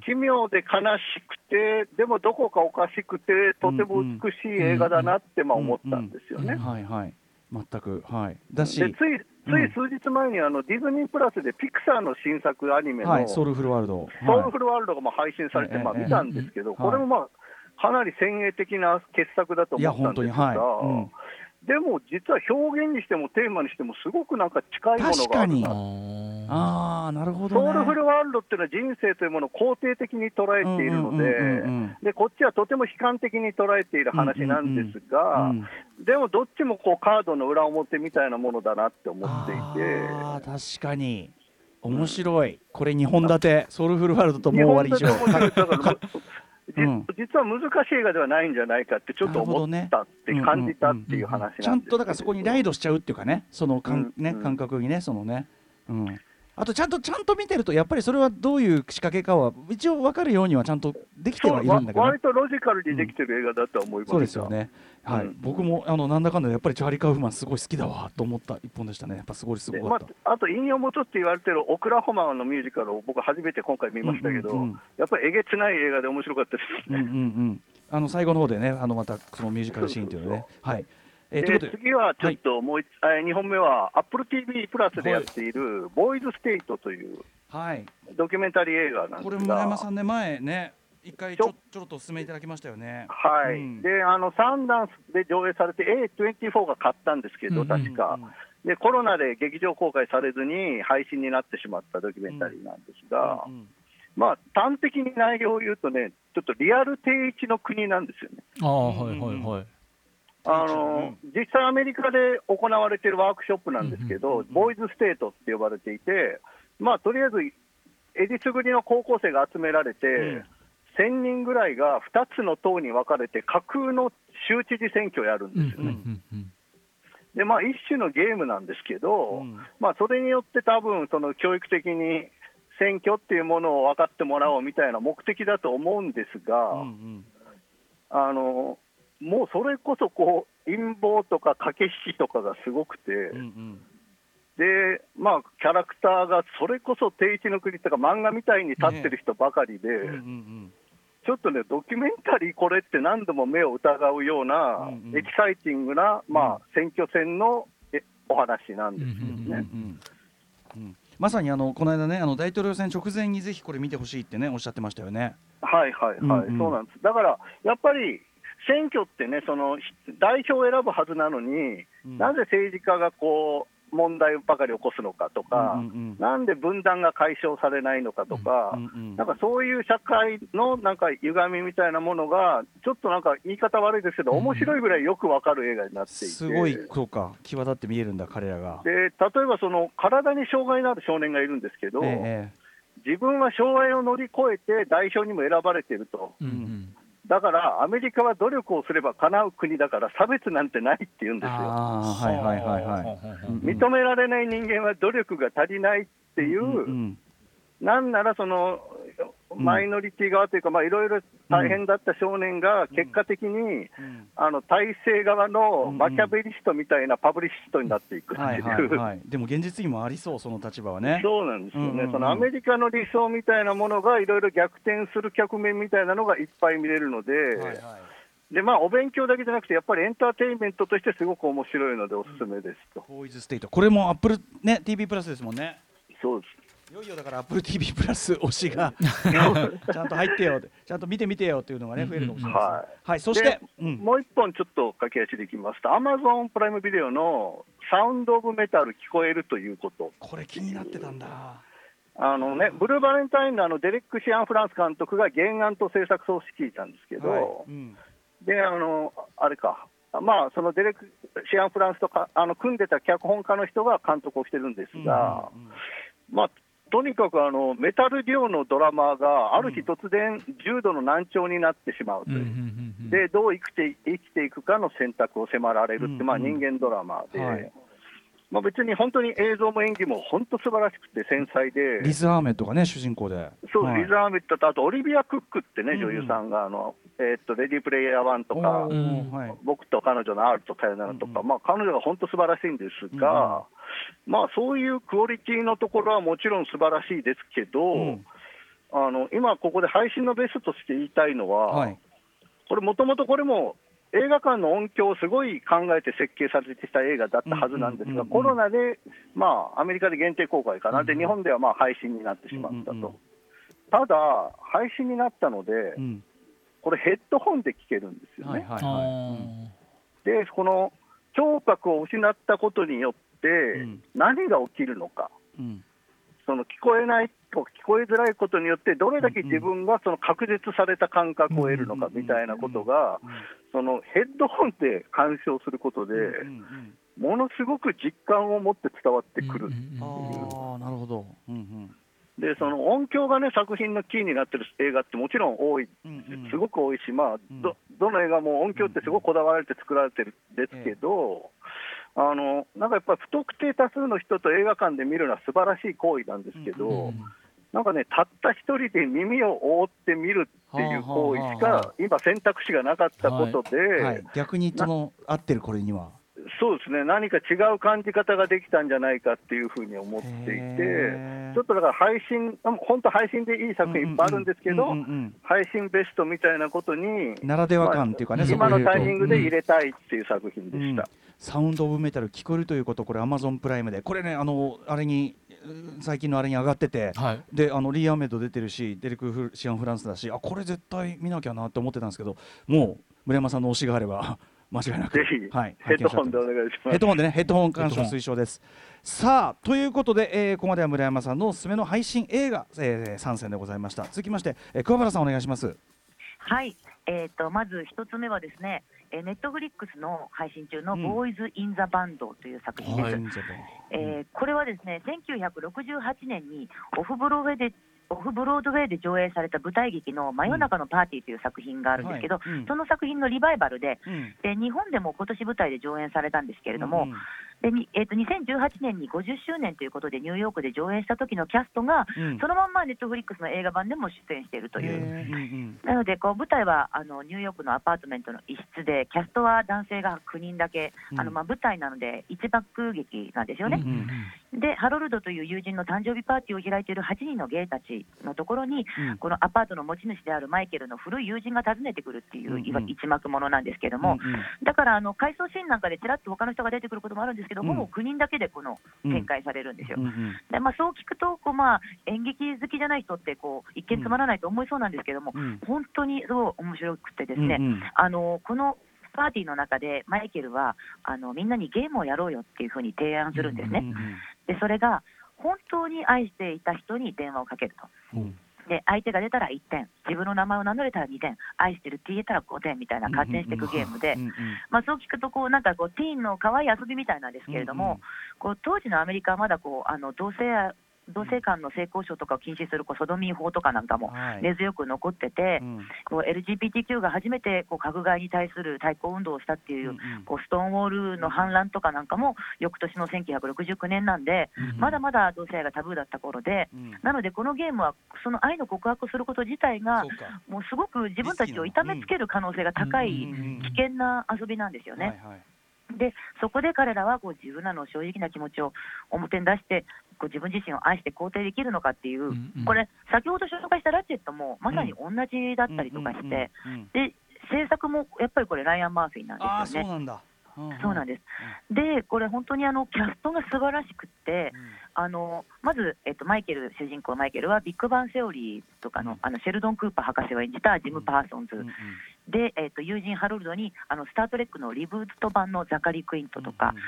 奇妙で悲しくて、でもどこかおかしくて、とても美しい映画だなってまあ思ったんですよね。はいはい。全くはい。だしでついつい数日前にあのディズニープラスでピクサーの新作アニメの、はいソウルフルワールド。ソウルフルワールドがまあ配信されて、まあ、見たんですけど、はい。これもまあかなり先鋭的な傑作だといや思ったんですが、本当にはい。うんでも実は表現にしてもテーマにしても、すごくなんか近いものがある確なあなるほどね。ソウルフルワールドっていうのは人生というものを肯定的に捉えているのうんうんうんうんで、でこっちはとても悲観的に捉えている話なんですが、うんでもどっちもこうカードの裏表みたいなものだなって思っていて。あー確かに。面白い。これ2本立て。ソウルフルワールドともう日終わり以上うん。実は難しい映画ではないんじゃないかってちょっと思ったって、感じたっていう話なんですちゃんとだからそこにライドしちゃうっていうかねそのかん、うんうん。ね感覚にねそのね、うん、あとちゃんとちゃんと見てるとやっぱりそれはどういう仕掛けかは一応分かるようにはちゃんとできてはいるんだけどね、わ割とロジカルにできてる映画だとは思いますが。そうですよね。はい、うん僕もあのなんだかんだでやっぱりチャーリー・カウフマンすごい好きだわと思った一本でしたね。やっぱすごいすごかった。あ、あと引用元って言われてるオクラホマのミュージカルを僕初めて今回見ましたけど、うんうんうんやっぱりえげつない映画で面白かったですね。うんうんうん。あの最後の方でね、あのまたそのミュージカルシーンというのね。はい。えー次はちょっともう一、え2本目は Apple TV プラスでやっている「ボーイズ・ステイト」というはい。ドキュメンタリー映画なんこれですが。村山さんね前ね一回ちょちょろっとお勧めいただきましたよね。はい。うん。であのサンダンスで上映されて A24 が買ったんですけど、うんうん確か、でコロナで劇場公開されずに配信になってしまったドキュメンタリーなんですが、うんうんまあ、端的に内容を言うとね、ちょっとリアル定位置の国なんですよね。ああはいはいはい。あの実際、アメリカで行われているワークショップなんですけど、ボーイズステートって呼ばれていて、まあ、とりあえず、えりすぐりの高校生が集められて、1000人ぐらいが2つの党に分かれて、架空の州知事選挙をやるんですよね。でまあ、一種のゲームなんですけど、うん。まあ、それによって多分その教育的に選挙っていうものを分かってもらおうみたいな目的だと思うんですが、うんうん。あのもうそれこそこう陰謀とか駆け引きとかがすごくて、うんうん。でまあ、キャラクターがそれこそ定一の国とか漫画みたいに立ってる人ばかりで、うんうんちょっとね、ドキュメンタリーこれって何度も目を疑うような、うんうんエキサイティングな、まあ、選挙戦のえお話なんですよね。まさにあのこの間ねあの大統領選直前にぜひこれ見てほしいってねおっしゃってましたよね。はいはいはい、うんうんそうなんです。だから、やっぱり選挙ってね、そのひ代表を選ぶはずなのに、うんなぜ政治家がこう問題ばかり起こすのかとか、うんうんうん。なんで分断が解消されないのかとか、うんうんなんかそういう社会のなんか歪みみたいなものが、ちょっとなんか言い方悪いですけど、面白いぐらいよくわかる映画になっていて。すごいそうか際立って見えるんだ彼らが。で例えばその体に障害のある少年がいるんですけど、え自分は障害を乗り越えて代表にも選ばれていると、うんうんだからアメリカは努力をすれば叶う国だから差別なんてないって言うんえですよ。ああはいはいはいはい。うんうん認められない人間は努力が足りないっていう、うんうんなんならそのマイノリティ側というか、まあいろいろ大変だった少年が結果的に、うん。あの体制側のマキャベリストみたいなパブリシストになっていくっていう。でも現実にもありそうその立場はね。そうなんですよね、うんうんうん。そのアメリカの理想みたいなものがいろいろ逆転する局面みたいなのがいっぱい見れるので、はいはい。でまあ、お勉強だけじゃなくて、やっぱりエンターテインメントとしてすごく面白いのでおすすめですと。ボーイズステイト。これもアップルね TV プラスですもんね。そうですいよいよだから Apple TV プラス推しが、ね ちゃんと入ってよってちゃんと見てみてよっていうのがね増えるかもしれないです。ね。はい。はい、そしてで、うん、もう一本ちょっと駆け足でいきますと、アマゾンプライムビデオのサウンド・オブ・メタル聞こえるということ。これ気になってたんだ。あのね、ブルーバレンタインのあのデレック・シアン・フランス監督が原案と制作総指揮なんですけど、はいうん。であのあれか、まあ、そのデレック・シアン・フランスとかあの組んでた脚本家の人が監督をしてるんですが、うんうん。まあ、とにかくあのメタルデュオのドラマーがある日突然、重度の難聴になってしまうという。でどう生きて生きていくかの選択を迫られるって、まあ、人間ドラマで、はいまあ、別に本当に映像も演技も本当素晴らしくて繊細で、リズ・アーメットがね主人公で。そう、はい。リザーメットと、あとオリビア・クックってね、女優さんが、あのえーっとレディープレイヤー1とか、はい。僕と彼女の R とさよならとか、うんうん。まあ、彼女が本当素晴らしいんですが、まあ、そういうクオリティのところはもちろん素晴らしいですけど、うん。あの今、ここで配信のベースとして言いたいのは、はい。これ、もともとこれも映画館の音響をすごい考えて設計されてきた映画だったはずなんですが、コロナで、まあ、アメリカで限定公開かな、で日本ではまあ配信になってしまったと。ただ、配信になったので、うん。これ、ヘッドホンで聴けるんですよね。はいはいあはい。で、この聴覚を失ったことによってん、何が起きるのか、うん。その聞こえないと聞こえづらいことによって、どれだけ自分がその確実された感覚を得るのかみたいなことが、そのヘッドホンで鑑賞することで、うんうんものすごく実感を持って伝わってくる。うんうんうんああなるほど。うんで、その音響がね、作品のキーになってる映画ってもちろん多い、うんうん。うんすごく多いし、まあ、ん。どどの映画も音響ってすごくこだわられて作られてるんですけど、あのなんかやっぱり不特定多数の人と映画館で見るのは素晴らしい行為なんですけど、うんなんかね、たった一人で耳を覆って見るっていう行為しか、今、選択肢がなかったことで、はい、逆にその合ってるこれには。そうですね、何か違う感じ方ができたんじゃないかっていうふうに思っていて、ちょっとだから配信、本当、配信でいい作品いっぱいあるんですけど、うんうんうん配信ベストみたいなことに、ならでは感っていうかね、まあ今のタイミングで入れたいっていう作品でした。サウンド・オブ・メタル聞こえるということこれアマゾンプライムで。これねあのあれにうん最近のあれに上がってて、はい。であのリー・アメド出てるしデレク・フシアン・フランスだしあこれ絶対見なきゃなって思ってたんですけどもう村山さんの推しがあれば間違いなく。ぜひ、はい、ヘッドホンでお願いします。ヘッド。ホンでねヘッドホン鑑賞推奨です。さあということで、えーここまでは村山さんのおすすめの配信映画、えー参戦でございました。続きまして、えー桑原さんお願いします。はい、えー、とまず一つ目はですね、えー、ネットフリックスの配信中のうん「ボーイズ・イン・ザ・バンド」という作品です。はいえーこれはですね1968年にオフブロードウェイでオフブロードウェイで上映された舞台劇の「真夜中のパーティー」という作品があるんですけど、はいうん。その作品のリバイバルでうん。で日本でも今年舞台で上演されたんですけれども、うんでにえー、と2018年に50周年ということでニューヨークで上演した時のキャストが、うん。そのまんまネットフリックスの映画版でも出演しているという。なのでこう舞台はあのニューヨークのアパートメントの一室でキャストは男性が9人だけ、うん。あのまあ舞台なので一幕劇なんですよね。うんでハロルドという友人の誕生日パーティーを開いている8人のゲイたちのところに、うん。このアパートの持ち主であるマイケルの古い友人が訪ねてくるっていう、うんうん。一幕ものなんですけども、うんうん。だからあの回想シーンなんかでちらっと他の人が出てくることもあるんですけど、うん。ほぼ9人だけでこの展開されるんですよ。でまあ、そう聞くとこう、まあ、演劇好きじゃない人ってこう一見つまらないと思いそうなんですけども、うん。本当にすごい面白くてですね、あのこのパーティーの中でマイケルはあのみんなにゲームをやろうよっていうふうに提案するんですね。うんでそれが本当に愛していた人に電話をかけると。うんで相手が出たら1点、自分の名前を名乗れたら2点、愛してるって言えたら5点みたいな発展していくゲームで、うんうんまあ、そう聞くとこう、なんかこうティーンの可愛い遊びみたいなんですけれども、うんうんこう当時のアメリカはまだこうあの同性愛同性間の性交渉とかを禁止するこうソドミー法とかなんかもはい。根強く残ってて、うん。こう LGBTQ が初めてこう閣外に対する対抗運動をしたっていう、うん。うんこうストーンウォールの反乱とかなんかも翌年の1969年なんで、うん。まだまだ同性愛がタブーだった頃で、うん。なのでこのゲームはその愛の告白をすること自体がもうすごく自分たちを痛めつける可能性が高い危険な遊びなんですよね。はいはい。でそこで彼らはこう自分らの正直な気持ちを表に出してこう自分自身を愛して肯定できるのかっていう、うんうんこれ先ほど紹介したラチェットもまさに同じだったりとかして、で制作もやっぱりこれライアン・マーフィーなんですよね。そうなんだ。そうなんです。でこれ本当にあのキャストが素晴らしくって、あのまず、えっと、マイケル主人公マイケルはビッグバンセオリーとかの,、あのシェルドン・クーパー博士を演じたジム・パーソンズ、うんうんで、えっと、友人ハロルドにあのスター・トレックのリブート版のザカリー・クイントとか、うんうん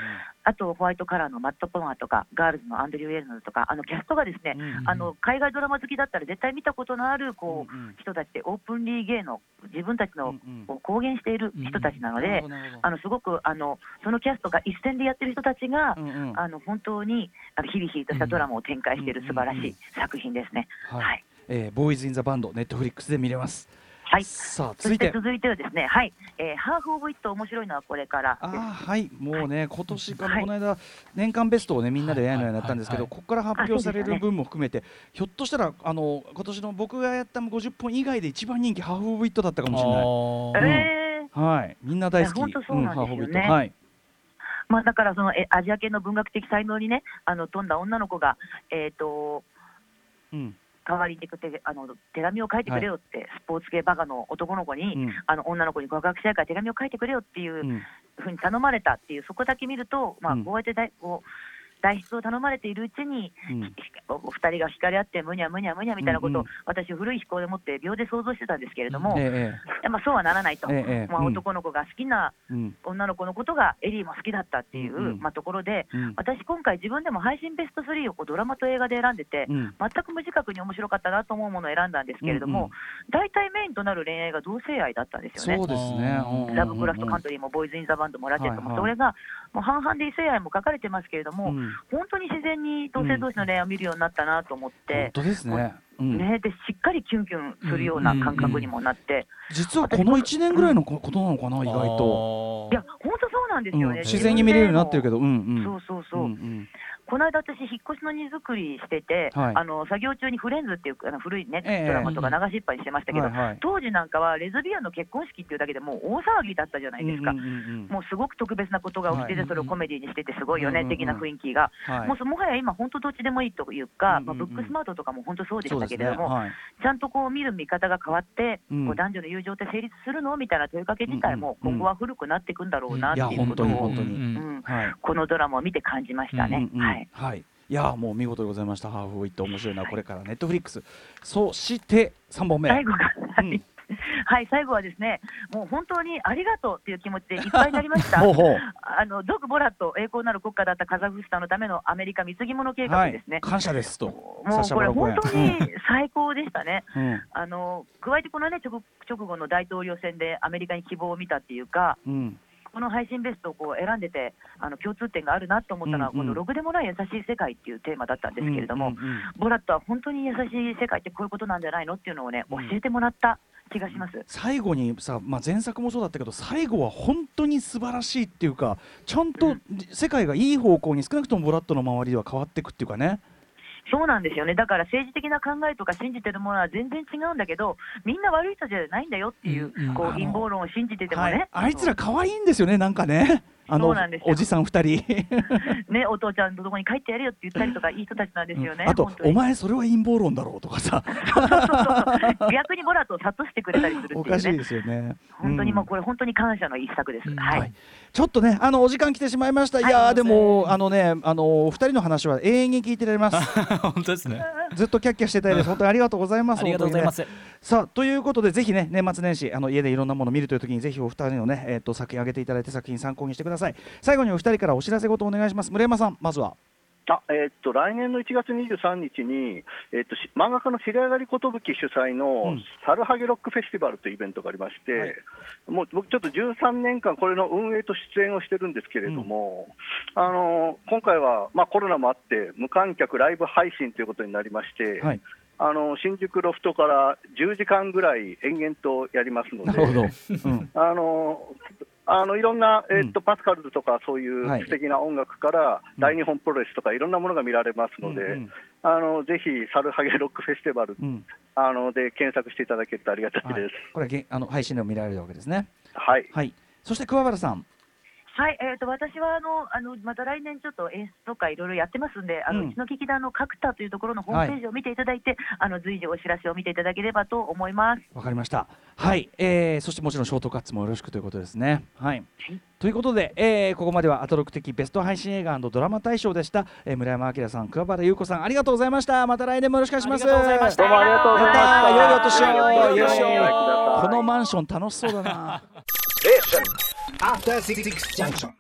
あとホワイトカラーのマット・ボマーとかガールズのアンドリュー・ラネルズとかあのキャストがですね、うんあの海外ドラマ好きだったら絶対見たことのあるこう、うんうん。人たちでオープンリーゲイの自分たちの、うんうん。こう公言している人たちなので、なるほどなるほど。あのすごくあのそのキャストが一線でやってる人たちが、うんうん。あの本当にあのヒリヒリとしたドラマを展開している素晴らしい作品ですね。はい。はい。えーボーイズ・イン・ザ・バンドネットフリックスで見れます。はい。さあそ続いて。続いてはですね、はい、えーハーフ・オブ・イット面白いのはこれから。あです。ーはい。もうね今年か らはい。この間年間ベストをねみんなでやるのになったんですけどはい。はい。ここから発表される分も含めてひょっとしたらあの今年の僕がやった50本以外で一番人気ハーフ・オブ・イットだったかもしれない。あー。えーはい。みんな大好き。本当そうなんですよね。ハーフ・オブ・イット。はいまあ、だからそのえアジア系の文学的才能にねあの富んだ女の子が、えー、とうん。代わりに手あの手紙を書いてくれよって、スポーツ系バカの男の子に、うん。あの女の子に告白したいから手紙を書いてくれよっていううん。ふうに頼まれたっていうそこだけ見ると、まあ、うん。こうやってだいこう代筆を頼まれているうちに、うん。お二人が惹かれ合ってむにゃむにゃむにゃみたいなことを、うんうん。私古い飛行でもって秒で想像してたんですけれども、えいやまあ、そうはならないと、えええまあ、うん。男の子が好きなうん。女の子のことがエリーも好きだったっていう、うん。うんまあ、ところでうん。私今回自分でも配信ベスト3をこうドラマと映画で選んでて、うん。全く無自覚に面白かったなと思うものを選んだんですけれども、うんうん。大体メインとなる恋愛が同性愛だったんですよね。そうですね。ラブクラフトカントリーもボーイズ・イン・ザ・バンドもラチェットも、はいはい。それがもう半々で異性愛も書かれてますけれども、うん。本当に自然に同性同士の恋愛を見るようになったなと思って、本当ですね。うんね、でしっかりキュンキュンするような感覚にもなって、実はこの1年ぐらいのこことなのかな意外と。いや、本当そうなんですよね、うん。自然に見れるようになってるけど、うんうん、そうそうそう、んん。この間、私、引っ越しの荷造りしてて、はい。あの作業中にフレンズっていうあの古いね、ええドラマとか流しっぱにしてましたけど、当時なんかはレズビアンの結婚式っていうだけでもう大騒ぎだったじゃないですか。うんうんうんもうすごく特別なことが起きてて、はいそれをコメディにしてて、すごいよね、的な雰囲気が、はい。もうそもはや今、本当どっちでもいいというか、まあ、ブックスマートとかも本当そうでしたけれども、はい。ちゃんとこう見る見方が変わって、うん。こう男女の友情って成立するのみたいな問いかけ自体も、今後は古くなっていくんだろうなっていうことを、本当にうん。うん。はい。このドラマを見て感じましたね。うんうんはい。はい。いやーもう見事でございました。ハーフウィット。面白いなこれから。ネットフリックス。そして三本目。最後が、はい。うん はい、最後はですね、もう本当にありがとうっていう気持ちでいっぱいになりました。ほうほう。あのドク・ボラット、栄光なる国家だったカザフスタンのためのアメリカ貢ぎ物計はい画ですね。感謝ですと。もうこれ、本当に最高でしたね。うん。あの加えてこのね直直後の大統領選でアメリカに希望を見たっていうか、うんこの配信ベストをこう選んでて、あの共通点があるなと思ったのは、うんうんこのろくでもない優しい世界っていうテーマだったんですけれども、うんうんうんボラットは本当に優しい世界ってこういうことなんじゃないのっていうのをね、教うんえてもらった気がします。最後にさ、まあ、前作もそうだったけど最後は本当に素晴らしいっていうかちゃんと世界がいい方向に少なくともボラットの周りでは変わっていくっていうかね。そうなんですよね、だから政治的な考えとか信じてるものは全然違うんだけど、みんな悪い人じゃないんだよっていう、うんうん。こう陰謀論を信じててもね、はい、あいつら可愛いんですよねなんかねあのおじさん二人。ね、お父ちゃんのとこに帰ってやれよって言ったりとか、いい人たちなんですよね、あと本当に。お前それは陰謀論だろうとかさ。そうそうそう逆にボラットを諭してくれたりするっておいうね、かしいですよね。本当にもううん。これ、本当に感謝の一作です。うん。はい、はい。ちょっとねあのお時間来てしまいました、い、はいやーですいませもん。あのねあのお二人の話は永遠に聞いてられます。本当ですねずっとキャッキャしてたいです。本当にありがとうございます。ありがとうございます。さあということでぜひね年末年始あの家でいろんなものを見るという時にぜひお二人のね、えー、と作品上げていただいて作品参考にしてください。最後にお二人からお知らせ事お願いします。村山さんまずはあえーっと来年の1月23日に、えーっとし漫画家の白上がり寿主催うのん。サルハゲロックフェスティバルというイベントがありまして、はい。もう僕、ちょっと13年間、これの運営と出演をしてるんですけれども、あの今回は、まあ、コロナもあって、無観客ライブ配信ということになりまして、はい。あの新宿ロフトから10時間ぐらい延々とやりますので。なるほど、うん、あのあのいろんな、えーっとパスカルズとかそういうはい。素敵な音楽から、大日本プロレスとかいろんなものが見られますので、うんうん。あのぜひサルハゲロックフェスティバル、うん。あので検索していただけるとありがたいはい。です。、これはげあの配信でも見られるわけですね。はい、はい。そして桑原さんはい、えー、と私はあのあのまた来年ちょっと演出とかいろいろやってますんで、あのうんうちの劇団の角田というところのホームページを見ていただいて、あの随時お知らせを見ていただければと思います。わかりました。はい、えー、そしてもちろんショートカッツもよろしくということですね。はい。ということで、えー、ここまではアトロク的ベスト配信映画ドラマ大賞でした、えー、村山明さん、桑原優子さん、ありがとうございました。また来年もよろしくお願いします。ありがとうございましたどうもありがとうございました。良いお年をこのマンション楽しそうだな。After Six Junction.